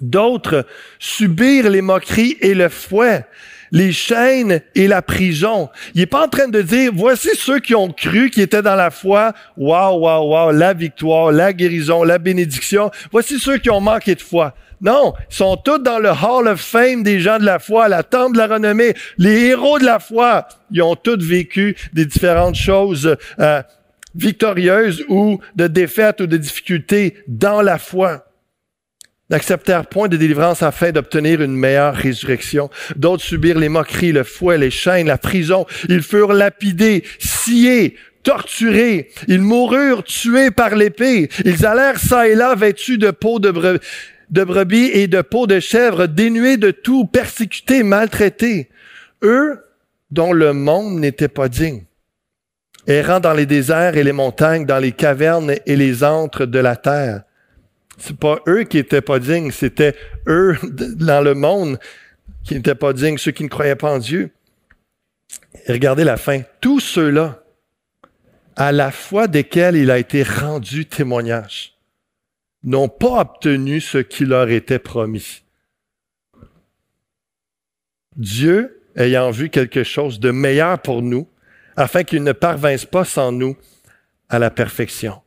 D'autres subirent les moqueries et le fouet, les chaînes et la prison. Il n'est pas en train de dire, voici ceux qui ont cru, qui étaient dans la foi, waouh, waouh, waouh, la victoire, la guérison, la bénédiction. Voici ceux qui ont manqué de foi. Non, ils sont tous dans le Hall of Fame des gens de la foi, la tente de la renommée, les héros de la foi. Ils ont tous vécu des différentes choses euh, victorieuses ou de défaites ou de difficultés dans la foi n'acceptèrent point de délivrance afin d'obtenir une meilleure résurrection. D'autres subirent les moqueries, le fouet, les chaînes, la prison. Ils furent lapidés, sciés, torturés. Ils moururent tués par l'épée. Ils allèrent ça et là vêtus de peau de brebis. et de peau de chèvre, dénués de tout, persécutés, maltraités. Eux dont le monde n'était pas digne. Errant dans les déserts et les montagnes, dans les cavernes et les antres de la terre. C'est pas eux qui étaient pas dignes, c'était eux dans le monde qui n'étaient pas dignes, ceux qui ne croyaient pas en Dieu. Et regardez la fin. Tous ceux-là, à la foi desquels il a été rendu témoignage, n'ont pas obtenu ce qui leur était promis. Dieu, ayant vu quelque chose de meilleur pour nous, afin qu'ils ne parvinssent pas sans nous à la perfection.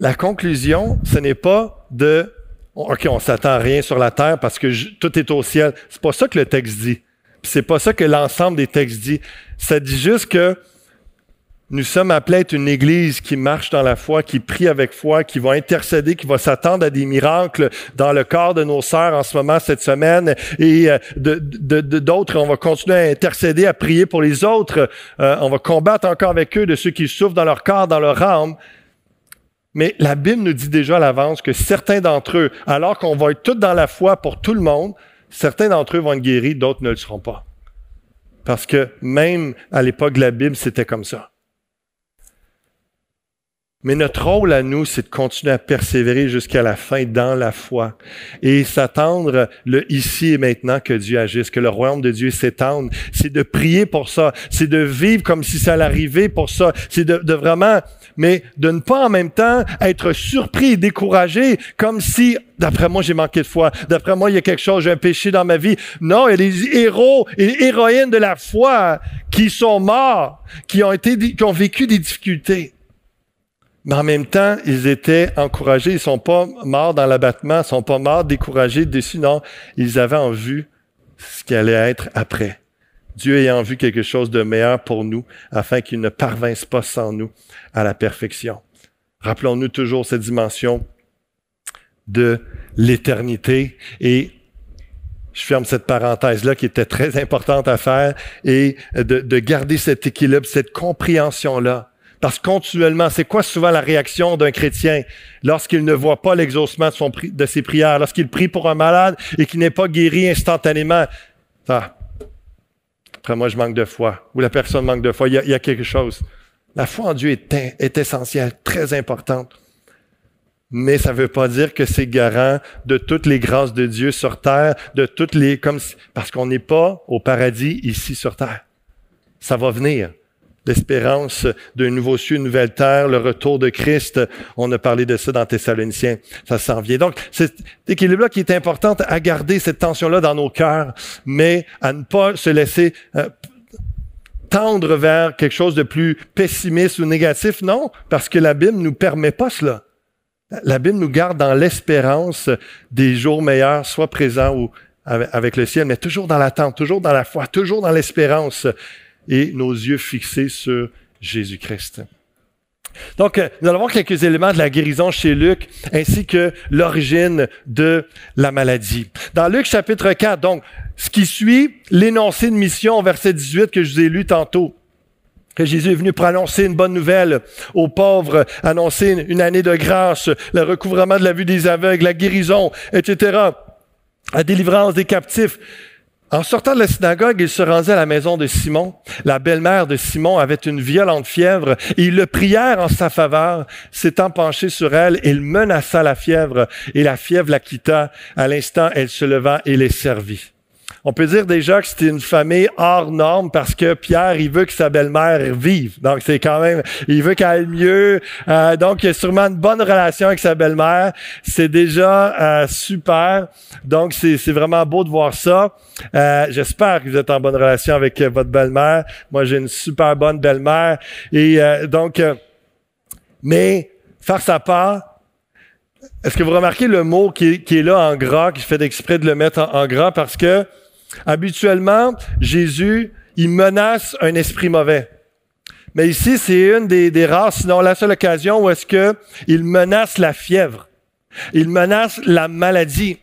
La conclusion, ce n'est pas de OK, on s'attend à rien sur la terre parce que tout est au ciel. C'est pas ça que le texte dit. C'est pas ça que l'ensemble des textes dit. Ça dit juste que nous sommes appelés à être une église qui marche dans la foi, qui prie avec foi, qui va intercéder, qui va s'attendre à des miracles dans le corps de nos sœurs en ce moment, cette semaine, et euh, d'autres. on va continuer à intercéder, à prier pour les autres. Euh, on va combattre encore avec eux de ceux qui souffrent dans leur corps, dans leur âme. Mais la Bible nous dit déjà à l'avance que certains d'entre eux, alors qu'on va être tous dans la foi pour tout le monde, certains d'entre eux vont être guéris, d'autres ne le seront pas. Parce que même à l'époque de la Bible, c'était comme ça. Mais notre rôle à nous, c'est de continuer à persévérer jusqu'à la fin dans la foi et s'attendre le ici et maintenant que Dieu agisse, que le royaume de Dieu s'étende. C'est de prier pour ça, c'est de vivre comme si ça arriver pour ça, c'est de, de, vraiment, mais de ne pas en même temps être surpris et découragé comme si, d'après moi, j'ai manqué de foi, d'après moi, il y a quelque chose, j'ai un péché dans ma vie. Non, il y a des héros et héroïnes de la foi qui sont morts, qui ont été, qui ont vécu des difficultés. Mais en même temps, ils étaient encouragés. Ils sont pas morts dans l'abattement, ils sont pas morts découragés, déçus. Non, ils avaient en vue ce qui allait être après. Dieu ayant vu quelque chose de meilleur pour nous, afin qu'il ne parvinsse pas sans nous à la perfection. Rappelons-nous toujours cette dimension de l'éternité et je ferme cette parenthèse-là qui était très importante à faire et de, de garder cet équilibre, cette compréhension-là parce que continuellement, c'est quoi souvent la réaction d'un chrétien lorsqu'il ne voit pas l'exaucement de, ses prières, lorsqu'il prie pour un malade et qu'il n'est pas guéri instantanément? Ça, après moi, je manque de foi. Ou la personne manque de foi. Il y a, quelque chose. La foi en Dieu est, est essentielle, très importante. Mais ça ne veut pas dire que c'est garant de toutes les grâces de Dieu sur terre, de toutes les, comme, parce qu'on n'est pas au paradis ici sur terre. Ça va venir l'espérance d'un nouveau ciel, une nouvelle terre, le retour de Christ. On a parlé de ça dans Thessaloniciens. Ça s'en vient. Donc, cet équilibre-là qui est important à garder, cette tension-là dans nos cœurs, mais à ne pas se laisser euh, tendre vers quelque chose de plus pessimiste ou négatif. Non, parce que la Bible nous permet pas cela. La Bible nous garde dans l'espérance des jours meilleurs, soit présents ou avec le ciel, mais toujours dans l'attente, toujours dans la foi, toujours dans l'espérance et nos yeux fixés sur Jésus-Christ. Donc, euh, nous allons voir quelques éléments de la guérison chez Luc, ainsi que l'origine de la maladie. Dans Luc chapitre 4, donc, ce qui suit l'énoncé de mission, verset 18 que je vous ai lu tantôt, que Jésus est venu pour annoncer une bonne nouvelle aux pauvres, annoncer une année de grâce, le recouvrement de la vue des aveugles, la guérison, etc., la délivrance des captifs. En sortant de la synagogue, il se rendait à la maison de Simon. La belle-mère de Simon avait une violente fièvre et ils le prièrent en sa faveur. S'étant penché sur elle, il menaça la fièvre et la fièvre la quitta. À l'instant, elle se leva et les servit. On peut dire déjà que c'était une famille hors norme parce que Pierre, il veut que sa belle-mère vive. Donc, c'est quand même, il veut qu'elle aille mieux. Euh, donc, il a sûrement une bonne relation avec sa belle-mère. C'est déjà euh, super. Donc, c'est vraiment beau de voir ça. Euh, j'espère que vous êtes en bonne relation avec votre belle-mère. Moi, j'ai une super bonne belle-mère. Et donc, mais faire sa part, est-ce que vous remarquez le mot qui est, là en gras, qui fait exprès de le mettre en gras? Parce que Habituellement, Jésus, il menace un esprit mauvais. Mais ici, c'est une des, rares, sinon la seule occasion où est-ce que il menace la fièvre. Il menace la maladie.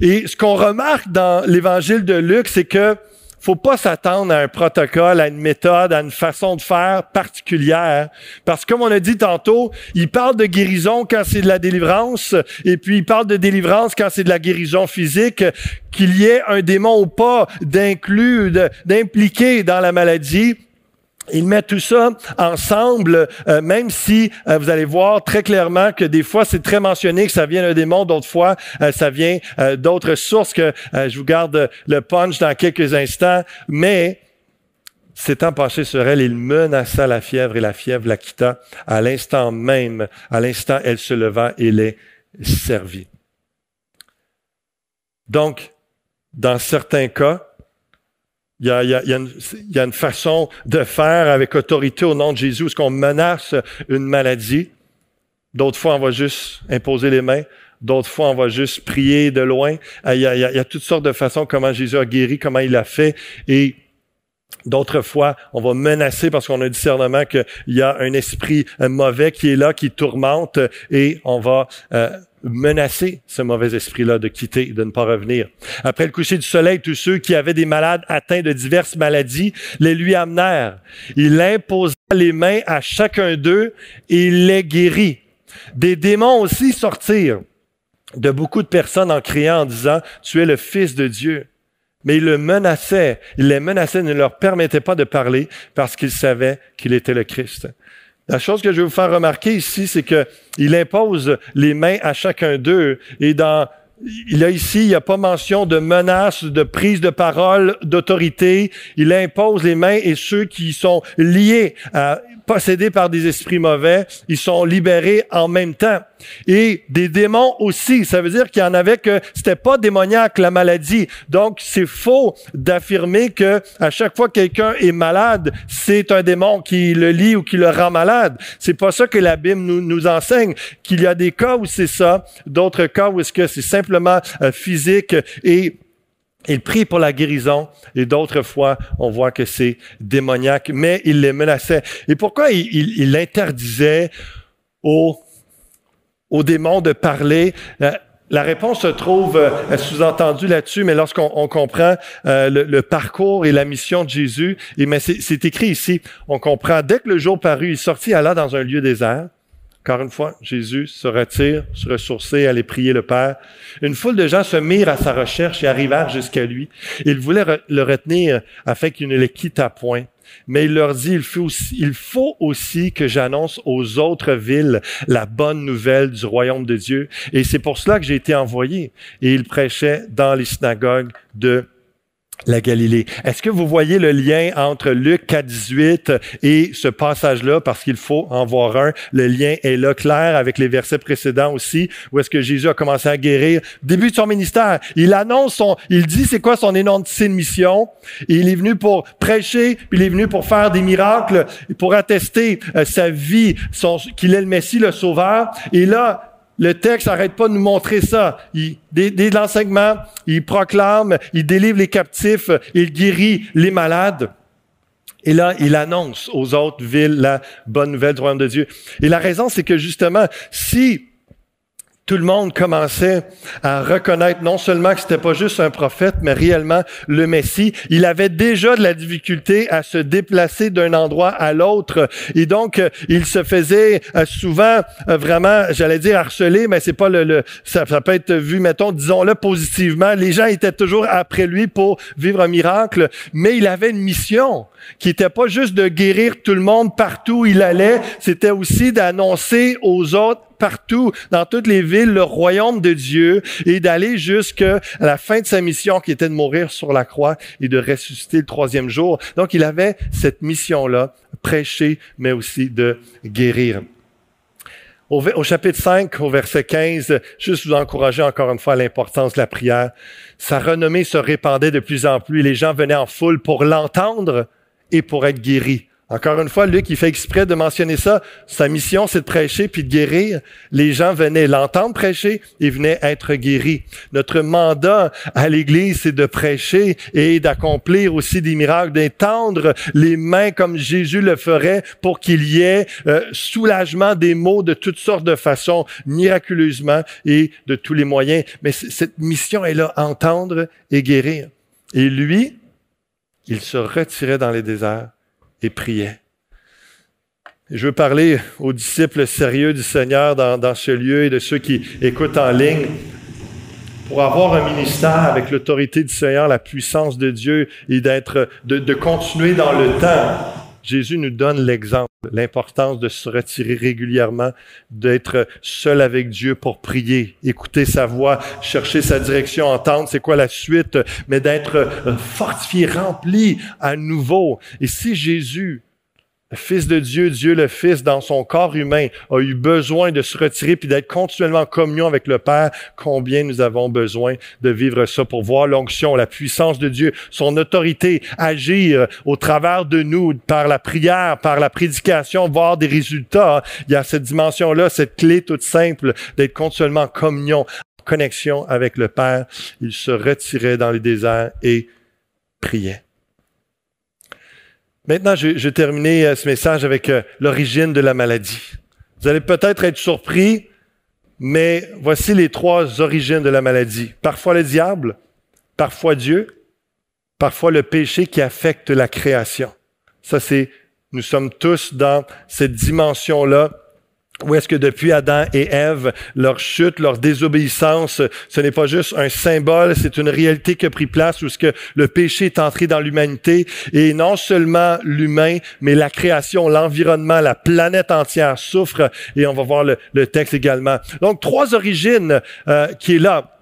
Et ce qu'on remarque dans l'évangile de Luc, c'est que faut pas s'attendre à un protocole, à une méthode, à une façon de faire particulière. Parce que comme on a dit tantôt, il parle de guérison quand c'est de la délivrance, et puis il parle de délivrance quand c'est de la guérison physique, qu'il y ait un démon ou pas d'inclus, d'impliqué dans la maladie. Il met tout ça ensemble, euh, même si euh, vous allez voir très clairement que des fois c'est très mentionné que ça vient d'un démon, d'autres fois euh, ça vient d'autres sources que je vous garde le punch dans quelques instants, mais s'étant penché sur elle, il menaça la fièvre et la fièvre la quitta. À l'instant même, à l'instant, elle se leva et les servit. Donc, dans certains cas, il y, a, il, y a, une, il y, a, une, façon de faire avec autorité au nom de Jésus, est-ce qu'on menace une maladie. D'autres fois, on va juste imposer les mains. D'autres fois, on va juste prier de loin. Il y, a, il y a, toutes sortes de façons comment Jésus a guéri, comment il a fait. Et D'autres fois, on va menacer parce qu'on a discernement qu'il y a un esprit mauvais qui est là, qui tourmente, et on va euh, menacer ce mauvais esprit-là de quitter, de ne pas revenir. Après le coucher du soleil, tous ceux qui avaient des malades atteints de diverses maladies les lui amenèrent. Il imposa les mains à chacun d'eux et il les guérit. Des démons aussi sortirent de beaucoup de personnes en criant, en disant, Tu es le Fils de Dieu. Mais il le menaçait, il les menaçait, ne leur permettait pas de parler parce qu'il savait qu'il était le Christ. La chose que je vais vous faire remarquer ici, c'est que il impose les mains à chacun d'eux et dans a ici, il n'y a pas mention de menace, de prise de parole, d'autorité. Il impose les mains et ceux qui sont liés à possédés par des esprits mauvais, ils sont libérés en même temps. Et des démons aussi, ça veut dire qu'il y en avait que c'était pas démoniaque la maladie. Donc c'est faux d'affirmer que à chaque fois que quelqu'un est malade, c'est un démon qui le lie ou qui le rend malade. C'est pas ça que la Bible nous, nous enseigne. Qu'il y a des cas où c'est ça, d'autres cas où est-ce que c'est simplement euh, physique et il prie pour la guérison et d'autres fois, on voit que c'est démoniaque, mais il les menaçait. Et pourquoi il, il, interdisait aux, aux démons de parler? Euh, la réponse se trouve euh, sous-entendue là-dessus, mais lorsqu'on comprend euh, le, parcours et la mission de Jésus, et mais c'est écrit ici, on comprend dès que le jour parut, il sortit là dans un lieu désert. Encore une fois, Jésus se retire, se ressourcer, aller prier le Père. Une foule de gens se mirent à sa recherche et arrivèrent jusqu'à lui. Il voulait le retenir afin qu'il ne les quittât point. Mais il leur dit, il faut aussi que j'annonce aux autres villes la bonne nouvelle du royaume de Dieu. Et c'est pour cela que j'ai été envoyé. Et il prêchait dans les synagogues de la Galilée. Est-ce que vous voyez le lien entre Luc 4, 18 et ce passage-là, parce qu'il faut en voir un. Le lien est là, clair, avec les versets précédents aussi, où est-ce que Jésus a commencé à guérir. Début de son ministère, il annonce son, il dit c'est quoi son énorme mission. il est venu pour prêcher, puis il est venu pour faire des miracles, pour attester euh, sa vie, qu'il est le Messie, le Sauveur. Et là, le texte n'arrête pas de nous montrer ça. Il, dès, l'enseignement, il proclame, il délivre les captifs, il guérit les malades. Et là, il annonce aux autres villes la bonne nouvelle du royaume de Dieu. Et la raison, c'est que justement, si tout le monde commençait à reconnaître non seulement que c'était pas juste un prophète, mais réellement le Messie. Il avait déjà de la difficulté à se déplacer d'un endroit à l'autre. Et donc, il se faisait euh, souvent euh, vraiment, j'allais dire harcelé, mais c'est pas le, ça, ça, peut être vu, mettons, disons-le positivement. Les gens étaient toujours après lui pour vivre un miracle, mais il avait une mission qui était pas juste de guérir tout le monde partout où il allait, c'était aussi d'annoncer aux autres partout, dans toutes les villes, le royaume de Dieu et d'aller jusqu'à la fin de sa mission qui était de mourir sur la croix et de ressusciter le troisième jour. Donc, il avait cette mission-là, prêcher, mais aussi de guérir. Au, chapitre 5, au verset 15, juste vous encourager encore une fois l'importance de la prière. Sa renommée se répandait de plus en plus. Les gens venaient en foule pour l'entendre et pour être guéris. Encore une fois, Luc, il fait exprès de mentionner ça. Sa mission, c'est de prêcher puis de guérir. Les gens venaient l'entendre prêcher et venaient être guéris. Notre mandat à l'Église, c'est de prêcher et d'accomplir aussi des miracles, d'étendre les mains comme Jésus le ferait pour qu'il y ait euh, soulagement des maux de toutes sortes de façons, miraculeusement et de tous les moyens. Mais cette mission est là, entendre et guérir. Et lui, il se retirait dans les déserts et priait. Je veux parler aux disciples sérieux du Seigneur dans, ce lieu et de ceux qui écoutent en ligne. Pour avoir un ministère avec l'autorité du Seigneur, la puissance de Dieu et d'être, de continuer dans le temps, Jésus nous donne l'exemple, l'importance de se retirer régulièrement, d'être seul avec Dieu pour prier, écouter sa voix, chercher sa direction, entendre c'est quoi la suite, mais d'être fortifié, rempli à nouveau. Et si Jésus le Fils de Dieu, Dieu le Fils, dans son corps humain, a eu besoin de se retirer puis d'être continuellement en communion avec le Père. Combien nous avons besoin de vivre ça pour voir l'onction, la puissance de Dieu, son autorité, agir au travers de nous par la prière, par la prédication, voir des résultats. Il y a cette dimension-là, cette clé toute simple d'être continuellement en communion, en connexion avec le Père. Il se retirait dans les déserts et priait. Maintenant, je, vais terminer euh, ce message avec euh, l'origine de la maladie. Vous allez peut-être être surpris, mais voici les trois origines de la maladie. Parfois le diable, parfois Dieu, parfois le péché qui affecte la création. Ça, c'est, nous sommes tous dans cette dimension-là où est-ce que depuis Adam et Ève, leur chute, leur désobéissance, ce n'est pas juste un symbole, c'est une réalité qui a pris place où ce que le péché est entré dans l'humanité. Et non seulement l'humain, mais la création, l'environnement, la planète entière souffre. Et on va voir le, le texte également. Donc trois origines euh, qui est là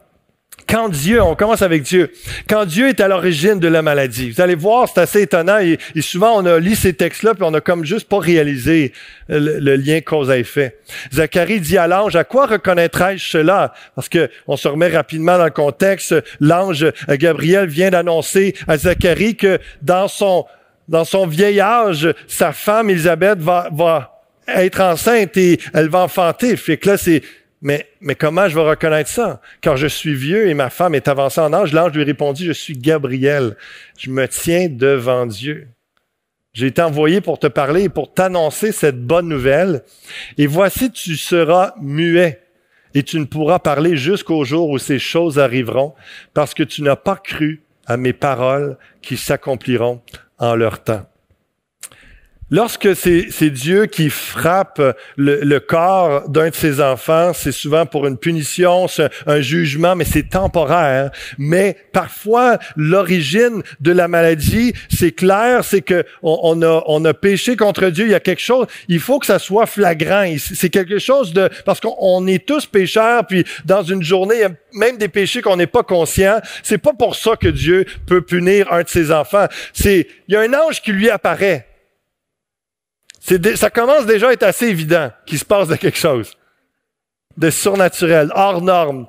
quand Dieu, on commence avec Dieu, quand Dieu est à l'origine de la maladie, vous allez voir, c'est assez étonnant et, souvent on a lu ces textes-là puis on a comme juste pas réalisé le, lien cause à effet. Zacharie dit à l'ange, à quoi reconnaîtrai-je cela? Parce que on se remet rapidement dans le contexte, l'ange Gabriel vient d'annoncer à Zacharie que dans son, dans son vieil âge, sa femme Élisabeth va, va être enceinte et elle va enfanter. Fait que là, c'est, mais, comment je vais reconnaître ça? Quand je suis vieux et ma femme est avancée en âge, l'ange lui répondit, je suis Gabriel. Je me tiens devant Dieu. J'ai été envoyé pour te parler et pour t'annoncer cette bonne nouvelle. Et voici, tu seras muet et tu ne pourras parler jusqu'au jour où ces choses arriveront parce que tu n'as pas cru à mes paroles qui s'accompliront en leur temps. Lorsque c'est Dieu qui frappe le, corps d'un de ses enfants, c'est souvent pour une punition, un jugement, mais c'est temporaire. Mais parfois, l'origine de la maladie, c'est clair, c'est que on, a, on a péché contre Dieu. Il y a quelque chose. Il faut que ça soit flagrant. C'est quelque chose de parce qu'on est tous pécheurs. Puis dans une journée, même des péchés qu'on n'est pas conscient. C'est pas pour ça que Dieu peut punir un de ses enfants. C'est il y a un ange qui lui apparaît ça commence déjà à être assez évident qu'il se passe de quelque chose de surnaturel, hors norme,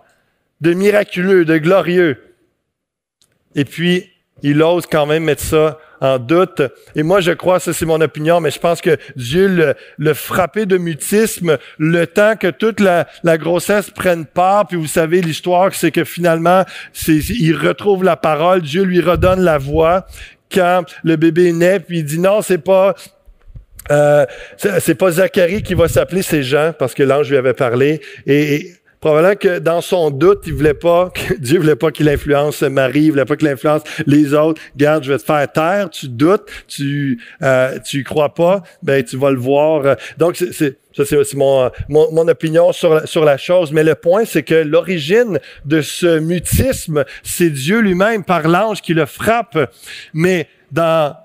de miraculeux, de glorieux. Et puis, il ose quand même mettre ça en doute. Et moi, je crois, ça c'est mon opinion, mais je pense que Dieu le, le frappé de mutisme le temps que toute la, grossesse prenne part. Puis vous savez, l'histoire, c'est que finalement, il retrouve la parole, Dieu lui redonne la voix quand le bébé naît, puis il dit non, c'est pas euh, c'est pas Zacharie qui va s'appeler, c'est Jean, parce que l'ange lui avait parlé. Et, probablement que dans son doute, il voulait pas, Dieu voulait pas qu'il influence Marie, il voulait pas qu'il influence les autres. Garde, je vais te faire taire, tu doutes, tu euh, tu crois pas, ben tu vas le voir. Donc c'est ça, c'est mon, mon, mon, opinion sur la, sur la chose. Mais le point, c'est que l'origine de ce mutisme, c'est Dieu lui-même par l'ange qui le frappe. Mais dans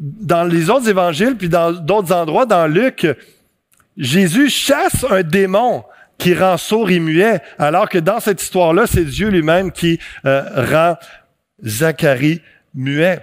dans les autres évangiles, puis dans d'autres endroits, dans Luc, Jésus chasse un démon qui rend sourd et muet, alors que dans cette histoire-là, c'est Dieu lui-même qui euh, rend Zacharie muet.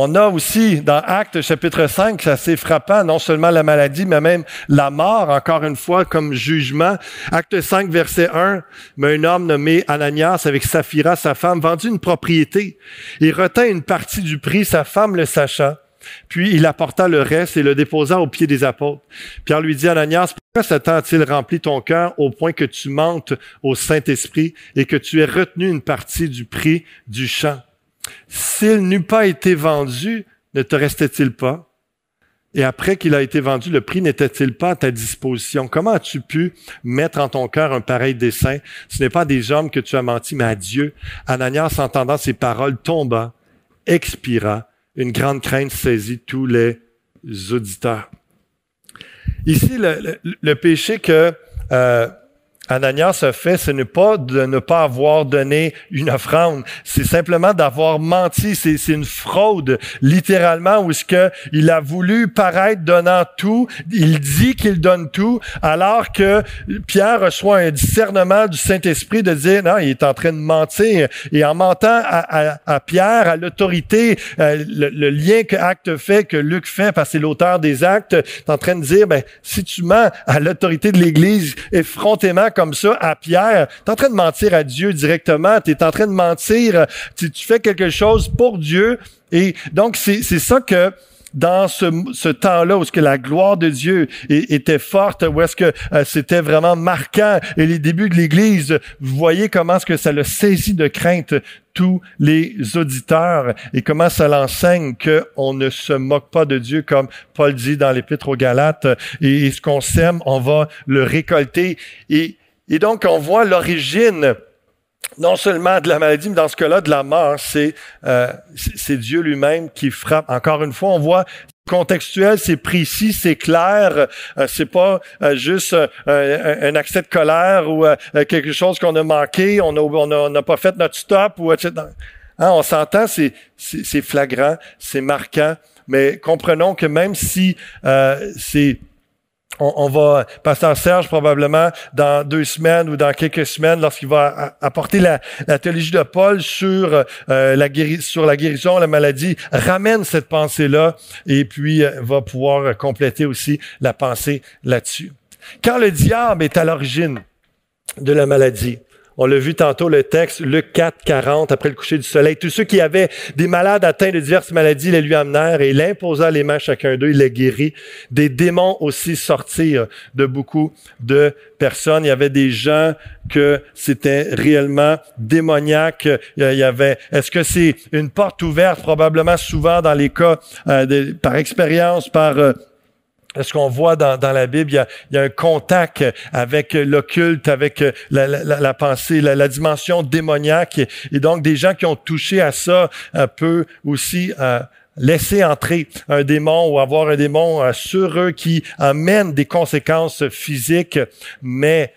On a aussi dans Actes chapitre 5, c'est assez frappant, non seulement la maladie, mais même la mort, encore une fois, comme jugement. Acte 5, verset 1, mais un homme nommé Ananias avec Saphira, sa femme, vendit une propriété. Il retint une partie du prix, sa femme le sacha. Puis il apporta le reste et le déposa aux pieds des apôtres. Pierre lui dit, Ananias, pourquoi Satan a-t-il rempli ton cœur au point que tu mentes au Saint-Esprit et que tu aies retenu une partie du prix du champ? S'il n'eût pas été vendu, ne te restait-il pas? Et après qu'il a été vendu, le prix n'était-il pas à ta disposition? Comment as-tu pu mettre en ton cœur un pareil dessein? Ce n'est pas des hommes que tu as menti, mais à Dieu. Ananias, entendant ces paroles, tomba expira. Une grande crainte saisit tous les auditeurs. Ici, le, péché que euh, Ananias a fait, ce n'est pas de ne pas avoir donné une offrande, c'est simplement d'avoir menti. C'est, une fraude, littéralement, où ce que il a voulu paraître donnant tout. Il dit qu'il donne tout, alors que Pierre reçoit un discernement du Saint-Esprit de dire non, il est en train de mentir. Et en mentant à, Pierre, à l'autorité, euh, le, lien que Acte fait, que Luc fait, parce que c'est l'auteur des Actes, est en train de dire, ben si tu mens à l'autorité de l'Église effrontément comme ça à Pierre, tu es en train de mentir à Dieu directement, tu es en train de mentir, tu, fais quelque chose pour Dieu. Et donc, c'est ça que dans ce, ce temps-là où ce que la gloire de Dieu était forte, où est-ce que euh, c'était vraiment marquant, et les débuts de l'Église, vous voyez comment est-ce que ça le saisit de crainte tous les auditeurs et comment ça l'enseigne qu'on ne se moque pas de Dieu comme Paul dit dans l'Épître aux Galates. Et, et ce qu'on sème, on va le récolter. Et et donc, on voit l'origine non seulement de la maladie, mais dans ce cas-là, de la mort. C'est euh, Dieu lui-même qui frappe. Encore une fois, on voit contextuel, c'est précis, c'est clair. Euh, c'est pas euh, juste euh, un, accès de colère ou quelque chose qu'on a manqué, on n'a on pas fait notre stop ou etc. Hein, on s'entend, c'est flagrant, c'est marquant. Mais comprenons que même si c'est on, on, va, Pasteur Serge, probablement dans deux semaines ou dans quelques semaines, lorsqu'il va apporter la, théologie de Paul sur, euh, la sur la guérison, la maladie, ramène cette pensée-là et puis euh, va pouvoir compléter aussi la pensée là-dessus. Quand le diable est à l'origine de la maladie, on l'a vu tantôt, le texte, Luc 4, 40, après le coucher du soleil. Tous ceux qui avaient des malades atteints de diverses maladies les lui amenèrent et il imposa les mains chacun d'eux, il les guérit. Des démons aussi sortirent de beaucoup de personnes. Il y avait des gens que c'était réellement démoniaque. Il y avait, est-ce que c'est une porte ouverte? Probablement souvent dans les cas, euh, par expérience, par euh, ce qu'on voit dans, dans, la Bible, il y, a, il y, a, un contact avec l'occulte, avec la, la, la pensée, la, dimension démoniaque. Et donc, des gens qui ont touché à ça euh, peuvent aussi euh, laisser entrer un démon ou avoir un démon euh, sur eux qui amène des conséquences physiques, mais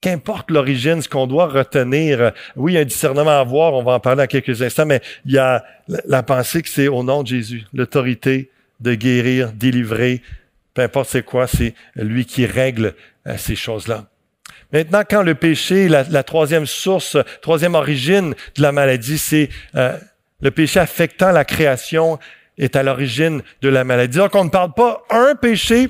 qu'importe l'origine, ce qu'on doit retenir, oui, il y a un discernement à avoir, on va en parler dans quelques instants, mais il y a la pensée que c'est au nom de Jésus, l'autorité, de guérir, délivrer, peu importe c'est quoi, c'est lui qui règle euh, ces choses-là. Maintenant, quand le péché, la, troisième source, troisième origine de la maladie, c'est euh, le péché affectant la création est à l'origine de la maladie. Donc, on ne parle pas un péché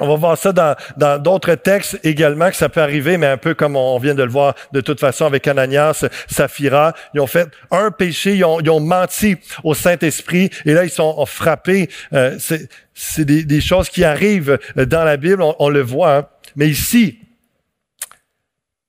on va voir ça dans d'autres textes également, que ça peut arriver, mais un peu comme on vient de le voir de toute façon avec Ananias, Saphira. Ils ont fait un péché, ils ont, menti au Saint-Esprit, et là, ils sont frappés. Euh, c'est des, choses qui arrivent dans la Bible, on, le voit. Hein. Mais ici,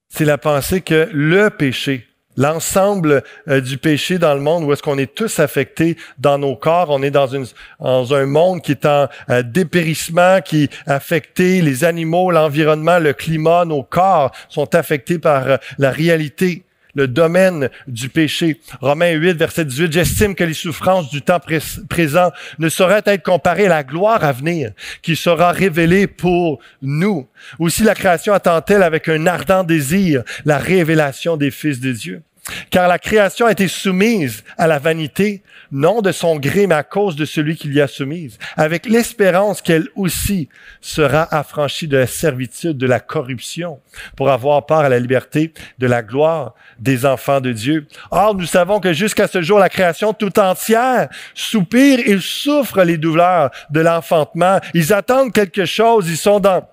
c'est la pensée que le péché l'ensemble euh, du péché dans le monde, où est-ce qu'on est tous affectés dans nos corps. On est dans, un monde qui est en euh, dépérissement, qui affecté, les animaux, l'environnement, le climat, nos corps sont affectés par euh, la réalité le domaine du péché. Romains 8, verset 18, j'estime que les souffrances du temps présent ne sauraient être comparées à la gloire à venir qui sera révélée pour nous. Aussi la création attend-elle avec un ardent désir la révélation des fils de Dieu. Car la création a été soumise à la vanité, non de son gré, mais à cause de celui qui l'y a soumise, avec l'espérance qu'elle aussi sera affranchie de la servitude, de la corruption, pour avoir part à la liberté de la gloire des enfants de Dieu. Or, nous savons que jusqu'à ce jour, la création tout entière soupire et souffre les douleurs de l'enfantement. Ils attendent quelque chose, ils sont dans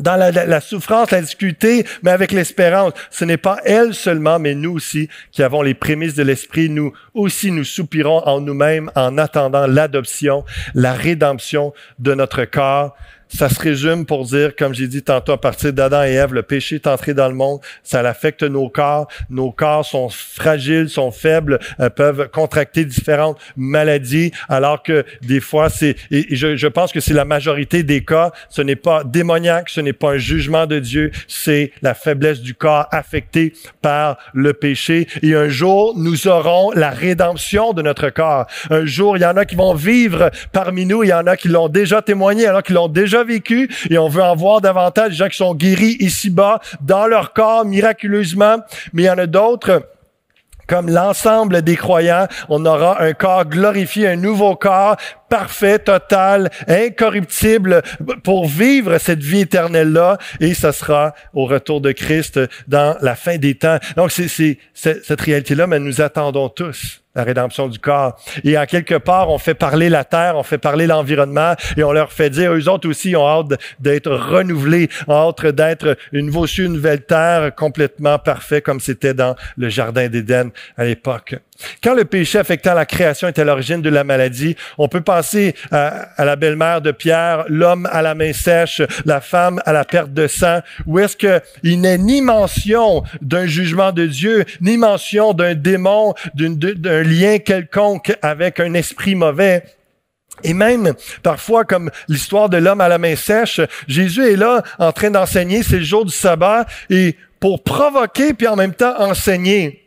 dans la, souffrance, la difficulté, mais avec l'espérance. Ce n'est pas elle seulement, mais nous aussi qui avons les prémices de l'esprit. Nous aussi, nous soupirons en nous-mêmes en attendant l'adoption, la rédemption de notre corps. Ça se résume pour dire, comme j'ai dit tantôt, à partir d'Adam et Ève, le péché est entré dans le monde, ça affecte nos corps. Nos corps sont fragiles, sont faibles, euh, peuvent contracter différentes maladies, alors que des fois, c'est, et je, je pense que c'est la majorité des cas, ce n'est pas démoniaque, ce n'est pas un jugement de Dieu, c'est la faiblesse du corps affecté par le péché. Et un jour, nous aurons la rédemption de notre corps. Un jour, il y en a qui vont vivre parmi nous, il y en a qui l'ont déjà témoigné, il y l'ont déjà vécu et on veut en voir davantage des gens qui sont guéris ici-bas dans leur corps miraculeusement, mais il y en a d'autres comme l'ensemble des croyants, on aura un corps glorifié, un nouveau corps parfait, total, incorruptible pour vivre cette vie éternelle-là. Et ce sera au retour de Christ dans la fin des temps. Donc, c'est cette réalité-là, mais nous attendons tous la rédemption du corps. Et en quelque part, on fait parler la terre, on fait parler l'environnement et on leur fait dire, eux autres aussi ont hâte d'être renouvelés, ont hâte d'être une nouveau une nouvelle terre complètement parfait comme c'était dans le jardin d'Éden à l'époque. Quand le péché affectant la création est à l'origine de la maladie, on peut penser à, la belle-mère de Pierre, l'homme à la main sèche, la femme à la perte de sang, où est-ce qu'il n'est ni mention d'un jugement de Dieu, ni mention d'un démon, d'un lien quelconque avec un esprit mauvais. Et même, parfois, comme l'histoire de l'homme à la main sèche, Jésus est là en train d'enseigner, c'est le jour du sabbat, et pour provoquer, puis en même temps enseigner.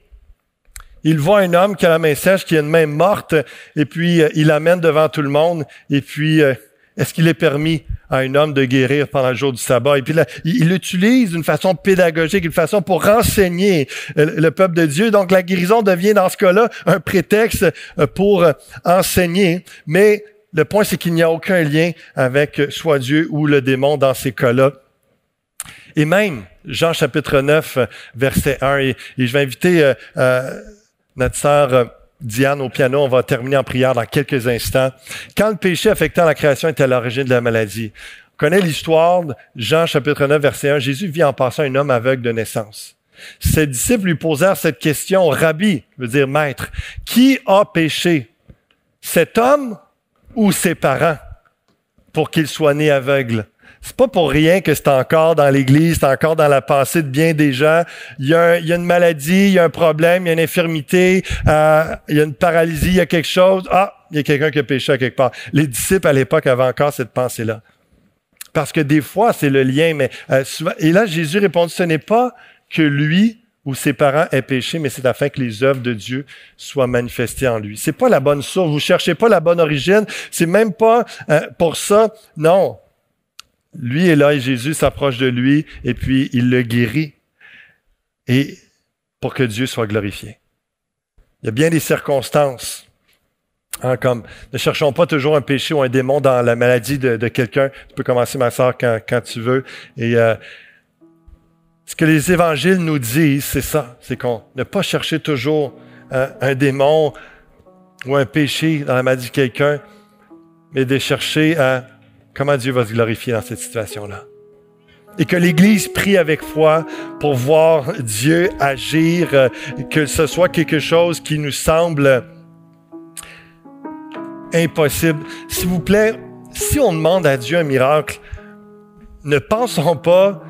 Il voit un homme qui a la main sèche, qui a une main morte, et puis euh, il l'amène devant tout le monde. Et puis, euh, est-ce qu'il est permis à un homme de guérir pendant le jour du sabbat? Et puis il l'utilise d'une façon pédagogique, une façon pour renseigner euh, le peuple de Dieu. Donc la guérison devient dans ce cas-là un prétexte pour enseigner. Mais le point, c'est qu'il n'y a aucun lien avec soit Dieu ou le démon dans ces cas-là. Et même, Jean chapitre 9, verset 1, et, je vais inviter notre sœur euh, Diane au piano, on va terminer en prière dans quelques instants. Quand le péché affectant la création est à l'origine de la maladie, on connaît l'histoire, Jean chapitre 9, verset 1, Jésus vit en passant un homme aveugle de naissance. Ses disciples lui posèrent cette question, Rabbi, veut dire maître, qui a péché, cet homme ou ses parents, pour qu'il soit né aveugle? C'est pas pour rien que c'est encore dans l'Église, c'est encore dans la pensée de bien des gens. Il y, a une maladie, il y a un problème, il y a une infirmité, euh, il y a une paralysie, il y a quelque chose. Ah, il y a quelqu'un qui a péché à quelque part. Les disciples à l'époque avaient encore cette pensée-là. Parce que des fois, c'est le lien, mais euh, souvent. Et là, Jésus répond, ce n'est pas que lui ou ses parents aient péché, mais c'est afin que les œuvres de Dieu soient manifestées en lui. C'est pas la bonne source. Vous cherchez pas la bonne origine. C'est même pas euh, pour ça. Non. Lui est là et Jésus s'approche de lui et puis il le guérit. Et pour que Dieu soit glorifié. Il y a bien des circonstances. Hein, comme ne cherchons pas toujours un péché ou un démon dans la maladie de, quelqu'un. Tu peux commencer, ma soeur, quand, tu veux. Et euh, ce que les évangiles nous disent, c'est ça. C'est qu'on ne pas chercher toujours un démon ou un péché dans la maladie de quelqu'un, mais de chercher à Comment Dieu va se glorifier dans cette situation-là? Et que l'Église prie avec foi pour voir Dieu agir, euh, que ce soit quelque chose qui nous semble impossible. S'il vous plaît, si on demande à Dieu un miracle, ne pensons pas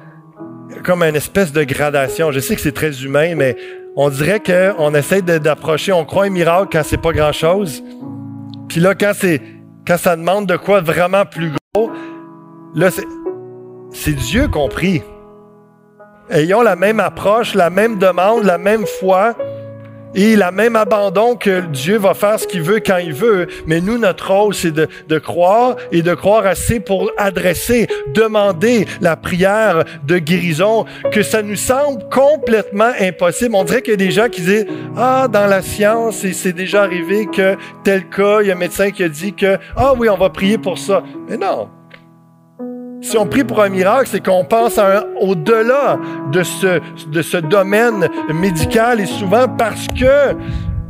comme une espèce de gradation. Je sais que c'est très humain, mais on dirait qu'on essaie d'approcher, on croit un miracle quand c'est pas grand-chose. Puis là, quand c'est quand ça demande de quoi vraiment plus gros, là, c'est Dieu compris. Ayons la même approche, la même demande, la même foi et la même abandon que Dieu va faire ce qu'il veut quand il veut. Mais nous, notre rôle, c'est de, de, croire et de croire assez pour adresser, demander la prière de guérison, que ça nous semble complètement impossible. On dirait qu'il y a des gens qui disent, ah, dans la science, c'est déjà arrivé que tel cas, il y a un médecin qui a dit que, ah oui, on va prier pour ça. Mais non, si on prie pour un miracle, c'est qu'on pense au-delà de ce, de ce domaine médical et souvent parce que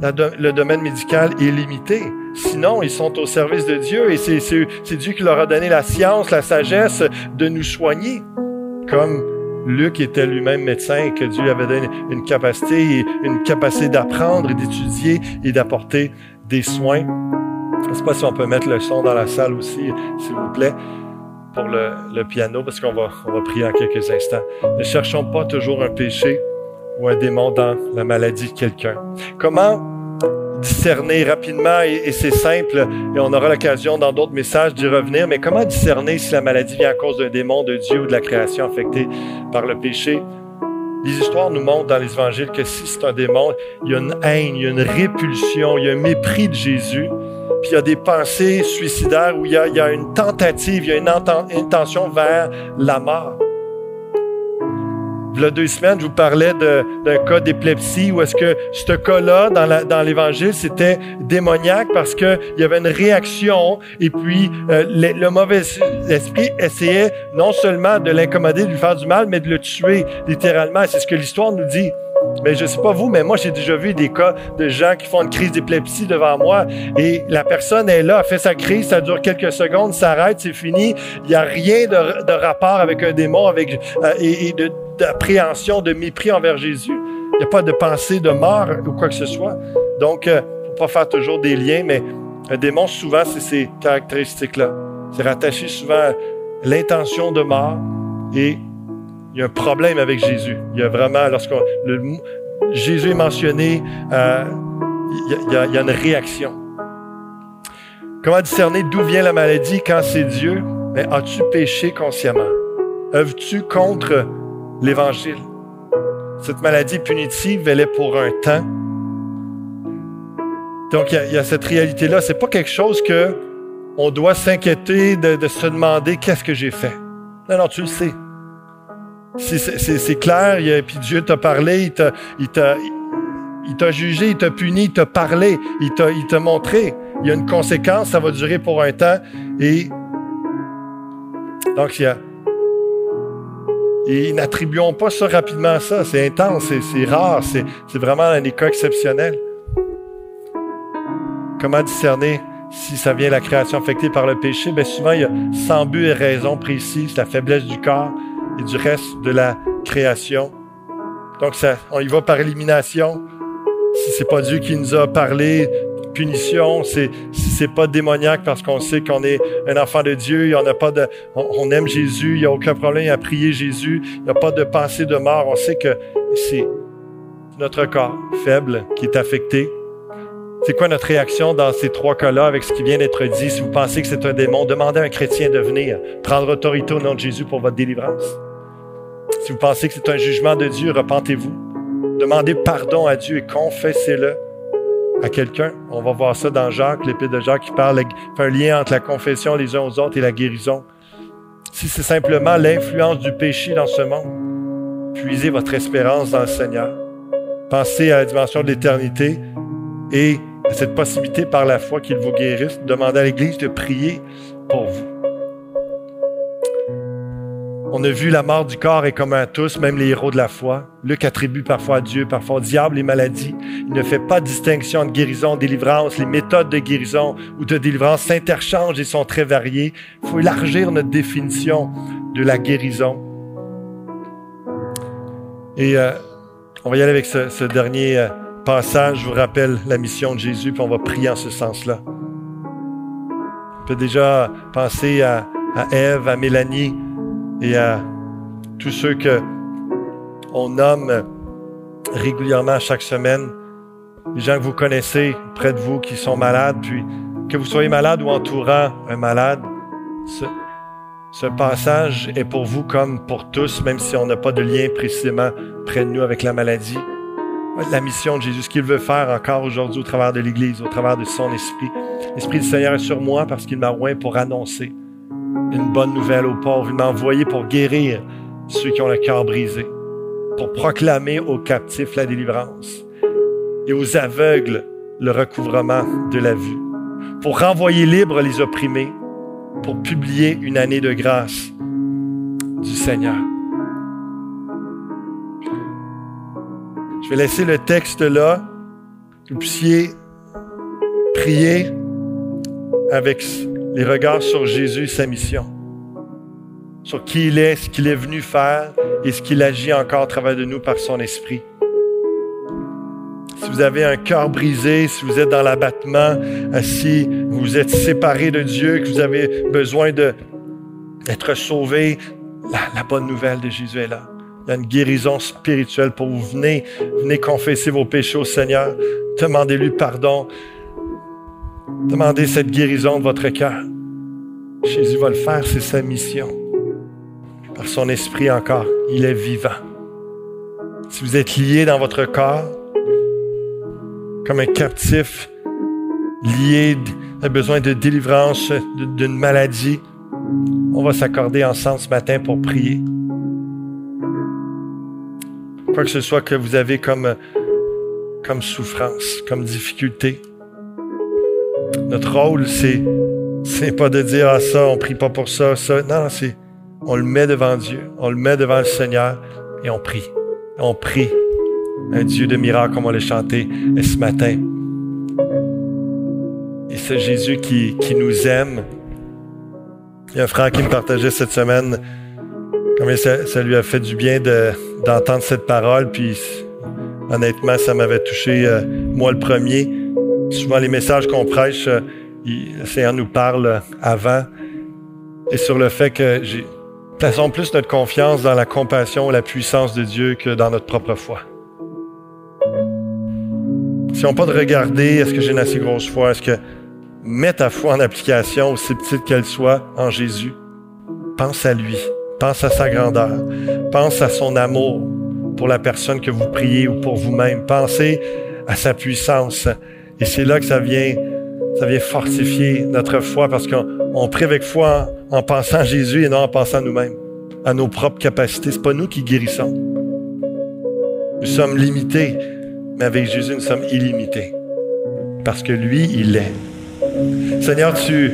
le domaine médical est limité. Sinon, ils sont au service de Dieu et c'est Dieu qui leur a donné la science, la sagesse de nous soigner. Comme Luc était lui-même médecin et que Dieu avait donné une capacité, une capacité d'apprendre d'étudier et d'apporter des soins. Je ne sais pas si on peut mettre le son dans la salle aussi, s'il vous plaît le, piano parce qu'on va, on va prier en quelques instants. Ne cherchons pas toujours un péché ou un démon dans la maladie de quelqu'un. Comment discerner rapidement, et, c'est simple, et on aura l'occasion dans d'autres messages d'y revenir, mais comment discerner si la maladie vient à cause d'un démon, de Dieu ou de la création affectée par le péché? Les histoires nous montrent dans les évangiles que si c'est un démon, il y a une haine, il y a une répulsion, il y a un mépris de Jésus, puis il y a des pensées suicidaires où il y a, il y a une tentative, il y a une intention vers la mort a deux semaines, je vous parlais d'un cas d'épilepsie où est-ce que ce cas-là, dans l'évangile, c'était démoniaque parce qu'il y avait une réaction et puis euh, le, mauvais esprit essayait non seulement de l'incommoder, de lui faire du mal, mais de le tuer littéralement. C'est ce que l'histoire nous dit. Mais je sais pas vous, mais moi, j'ai déjà vu des cas de gens qui font une crise d'épilepsie devant moi et la personne est là, a fait sa crise, ça dure quelques secondes, s'arrête, c'est fini. Il n'y a rien de, de, rapport avec un démon avec, euh, et, d'appréhension, de, mépris envers Jésus. Il n'y a pas de pensée de mort ou quoi que ce soit. Donc, euh, faut pas faire toujours des liens, mais un démon, souvent, c'est ces caractéristiques-là. C'est rattaché souvent à l'intention de mort et il y a un problème avec Jésus. Il y a vraiment, lorsque Jésus est mentionné, euh, il, y a, il y a une réaction. Comment discerner d'où vient la maladie quand c'est Dieu? Mais as-tu péché consciemment? Œuvres-tu contre l'Évangile? Cette maladie punitive, elle est pour un temps. Donc, il y a, il y a cette réalité-là. C'est pas quelque chose que on doit s'inquiéter de, de se demander qu'est-ce que j'ai fait. Non, non, tu le sais. C'est clair, et puis Dieu t'a parlé, il t'a, il il jugé, il t'a puni, il t'a parlé, il t'a, il t'a montré. Il y a une conséquence, ça va durer pour un temps. Et donc, il y a, et n'attribuons pas ça rapidement à ça. C'est intense, c'est rare, c'est vraiment un cas exceptionnel. Comment discerner si ça vient de la création affectée par le péché? Bien souvent, il y a sans but et raison précise, la faiblesse du corps, et du reste de la création. Donc, ça, on y va par élimination. Si c'est pas Dieu qui nous a parlé, punition, c'est, pas démoniaque parce qu'on sait qu'on est un enfant de Dieu, il y en a pas de, on, aime Jésus, il n'y a aucun problème à prier Jésus, il n'y a pas de pensée de mort, on sait que c'est notre corps faible qui est affecté. C'est quoi notre réaction dans ces trois cas-là avec ce qui vient d'être dit? Si vous pensez que c'est un démon, demandez à un chrétien de venir prendre autorité au nom de Jésus pour votre délivrance. Si vous pensez que c'est un jugement de Dieu, repentez-vous. Demandez pardon à Dieu et confessez-le à quelqu'un. On va voir ça dans Jacques, l'épître de Jacques qui parle, fait un lien entre la confession les uns aux autres et la guérison. Si c'est simplement l'influence du péché dans ce monde, puisez votre espérance dans le Seigneur. Pensez à la dimension de l'éternité et à cette possibilité par la foi qu'il vous guérisse. Demandez à l'Église de prier pour vous. On a vu la mort du corps est commun à tous, même les héros de la foi. Luc attribue parfois à Dieu, parfois au diable les maladies. Il ne fait pas distinction entre guérison, délivrance. Les méthodes de guérison ou de délivrance s'interchangent et sont très variées. Il faut élargir notre définition de la guérison. Et euh, on va y aller avec ce, dernier euh, passage. Je vous rappelle la mission de Jésus, puis on va prier en ce sens-là. On peut déjà penser à, à Ève, à Mélanie, et à tous ceux que on nomme régulièrement chaque semaine, les gens que vous connaissez près de vous qui sont malades, puis que vous soyez malade ou entourant un malade, ce, ce passage est pour vous comme pour tous, même si on n'a pas de lien précisément près de nous avec la maladie. La mission de Jésus, ce qu'il veut faire encore aujourd'hui au travers de l'Église, au travers de son esprit. L'Esprit du Seigneur est sur moi parce qu'il m'a oint pour annoncer une bonne nouvelle aux pauvres. Il m'a envoyé pour guérir ceux qui ont le cœur brisé, pour proclamer aux captifs la délivrance et aux aveugles le recouvrement de la vue, pour renvoyer libres les opprimés, pour publier une année de grâce du Seigneur. Je vais laisser le texte là, que vous puissiez prier avec les regards sur Jésus, sa mission, sur qui il est, ce qu'il est venu faire et ce qu'il agit encore à travers de nous par son esprit. Si vous avez un cœur brisé, si vous êtes dans l'abattement, si vous êtes séparé de Dieu, que vous avez besoin d'être sauvé, la, bonne nouvelle de Jésus est là. Il y a une guérison spirituelle pour vous. Venez, venez confesser vos péchés au Seigneur. Demandez-lui pardon. Demandez cette guérison de votre cœur. Jésus va le faire, c'est sa mission. Par son esprit encore, il est vivant. Si vous êtes lié dans votre corps, comme un captif, lié, a besoin de délivrance d'une maladie, on va s'accorder ensemble ce matin pour prier. Quoi que ce soit que vous avez comme, comme souffrance, comme difficulté, notre rôle, c'est, c'est pas de dire, ah, ça, on prie pas pour ça, ça. Non, c'est, on le met devant Dieu, on le met devant le Seigneur et on prie. On prie. Un Dieu de miracles, comme on l'a chanté ce matin. Et c'est Jésus qui, qui nous aime. Il y a un frère qui me partageait cette semaine combien ça, lui a fait du bien de, d'entendre cette parole. Puis honnêtement, ça m'avait touché, euh, moi le premier. Souvent, les messages qu'on prêche, euh, le Seigneur nous parle avant. Et sur le fait que plaçons plus notre confiance dans la compassion, la puissance de Dieu que dans notre propre foi. Si on pas de regarder, est-ce que j'ai une assez grosse foi? Est-ce que mets ta foi en application, aussi petite qu'elle soit, en Jésus? Pense à lui. Pense à sa grandeur. Pense à son amour pour la personne que vous priez ou pour vous-même. Pensez à sa puissance. Et c'est là que ça vient, ça vient fortifier notre foi parce qu'on prie avec foi en, pensant à Jésus et non en pensant à nous-mêmes, à nos propres capacités. C'est pas nous qui guérissons. Nous sommes limités, mais avec Jésus, nous sommes illimités. Parce que lui, il est. Seigneur, tu,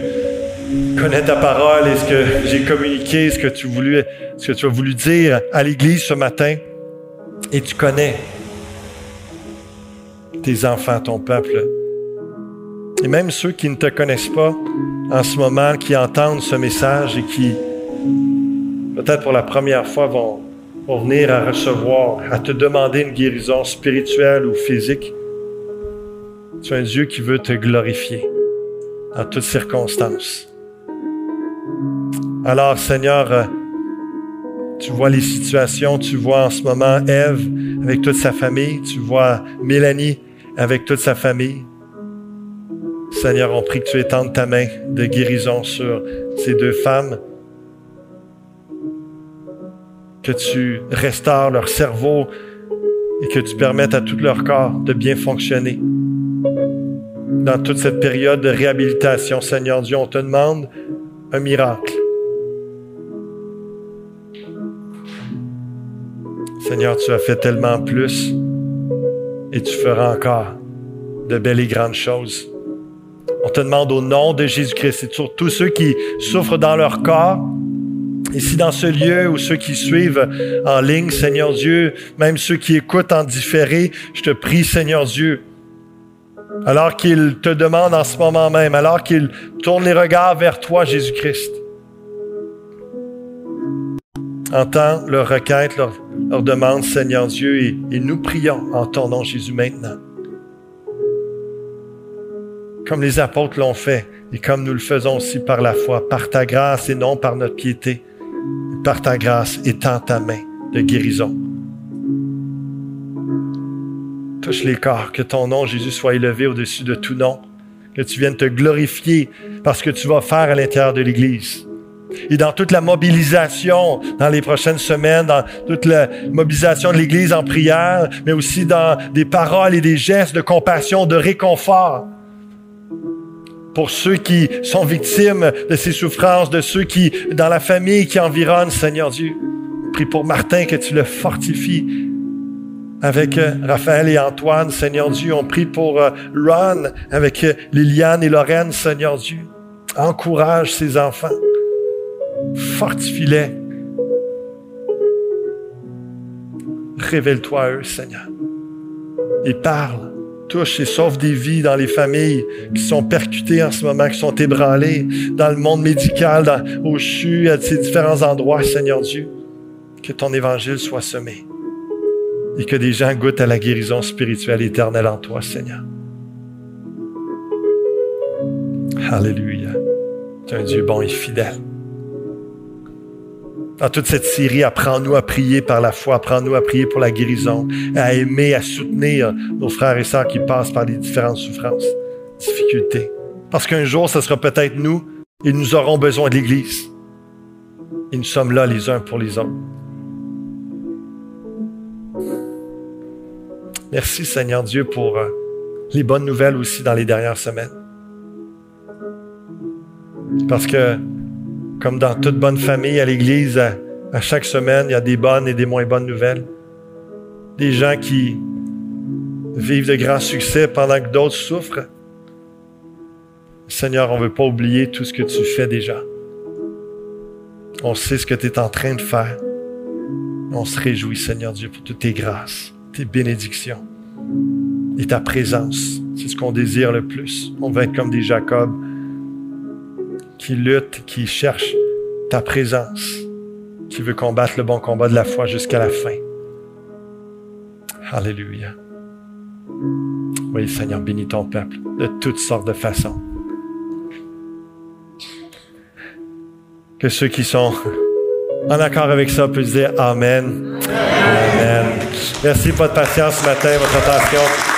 connais ta parole et ce que j'ai communiqué, ce que tu, voulu, ce que tu as voulu dire à l'Église ce matin. Et tu connais tes enfants, ton peuple. Et même ceux qui ne te connaissent pas en ce moment, qui entendent ce message et qui, peut-être pour la première fois, vont, venir à recevoir, à te demander une guérison spirituelle ou physique. Tu es un Dieu qui veut te glorifier en toutes circonstances. Alors, Seigneur, euh, tu vois les situations, tu vois en ce moment Ève avec toute sa famille, tu vois Mélanie avec toute sa famille. Seigneur, on prie que tu étendes ta main de guérison sur ces deux femmes, que tu restaures leur cerveau et que tu permettes à tout leur corps de bien fonctionner. Dans toute cette période de réhabilitation, Seigneur Dieu, on te demande un miracle. Seigneur, tu as fait tellement plus et tu feras encore de belles et grandes choses. On te demande au nom de Jésus-Christ et sur tous ceux qui souffrent dans leur corps, ici dans ce lieu ou ceux qui suivent en ligne, Seigneur Dieu, même ceux qui écoutent en différé, je te prie, Seigneur Dieu, alors qu'ils te demandent en ce moment même, alors qu'ils tournent les regards vers toi, Jésus-Christ. Entends leur requête, leur, demande, Seigneur Dieu, et, et nous prions en ton nom, Jésus, maintenant. Comme les apôtres l'ont fait, et comme nous le faisons aussi par la foi, par ta grâce et non par notre piété, par ta grâce, étends ta main de guérison. Touche les corps, que ton nom, Jésus, soit élevé au-dessus de tout nom, que tu viennes te glorifier parce que tu vas faire à l'intérieur de l'Église et dans toute la mobilisation dans les prochaines semaines, dans toute la mobilisation de l'Église en prière, mais aussi dans des paroles et des gestes de compassion, de réconfort pour ceux qui sont victimes de ces souffrances, de ceux qui, dans la famille qui environne, Seigneur Dieu. Prie pour Martin que tu le fortifies avec euh, Raphaël et Antoine, Seigneur Dieu. On prie pour euh, Ron avec euh, Liliane et Lorraine, Seigneur Dieu. Encourage ces enfants fortifie-les. Révèle-toi à eux, Seigneur. Et parle, touche et sauve des vies dans les familles qui sont percutées en ce moment, qui sont ébranlées, dans le monde médical, dans, au CHU, à ces différents endroits, Seigneur Dieu. Que ton évangile soit semé et que des gens goûtent à la guérison spirituelle éternelle en toi, Seigneur. Alléluia. Tu es un Dieu bon et fidèle. Dans toute cette série, apprends-nous à prier par la foi, apprends-nous à prier pour la guérison, à aimer, à soutenir nos frères et sœurs qui passent par des différentes souffrances, difficultés. Parce qu'un jour, ce sera peut-être nous et nous aurons besoin de l'Église. Et nous sommes là les uns pour les autres. Merci Seigneur Dieu pour euh, les bonnes nouvelles aussi dans les dernières semaines. Parce que, comme dans toute bonne famille à l'Église, à, chaque semaine, il y a des bonnes et des moins bonnes nouvelles. Des gens qui vivent de grands succès pendant que d'autres souffrent. Seigneur, on ne veut pas oublier tout ce que tu fais déjà. On sait ce que tu es en train de faire. On se réjouit, Seigneur Dieu, pour toutes tes grâces, tes bénédictions et ta présence. C'est ce qu'on désire le plus. On veut être comme des Jacob qui luttent, qui cherchent ta présence, qui veut combattre le bon combat de la foi jusqu'à la fin. Alléluia. Oui, Seigneur, bénis ton peuple de toutes sortes de façons. Que ceux qui sont en accord avec ça puissent dire Amen. Amen. Merci pour votre patience ce matin, votre attention.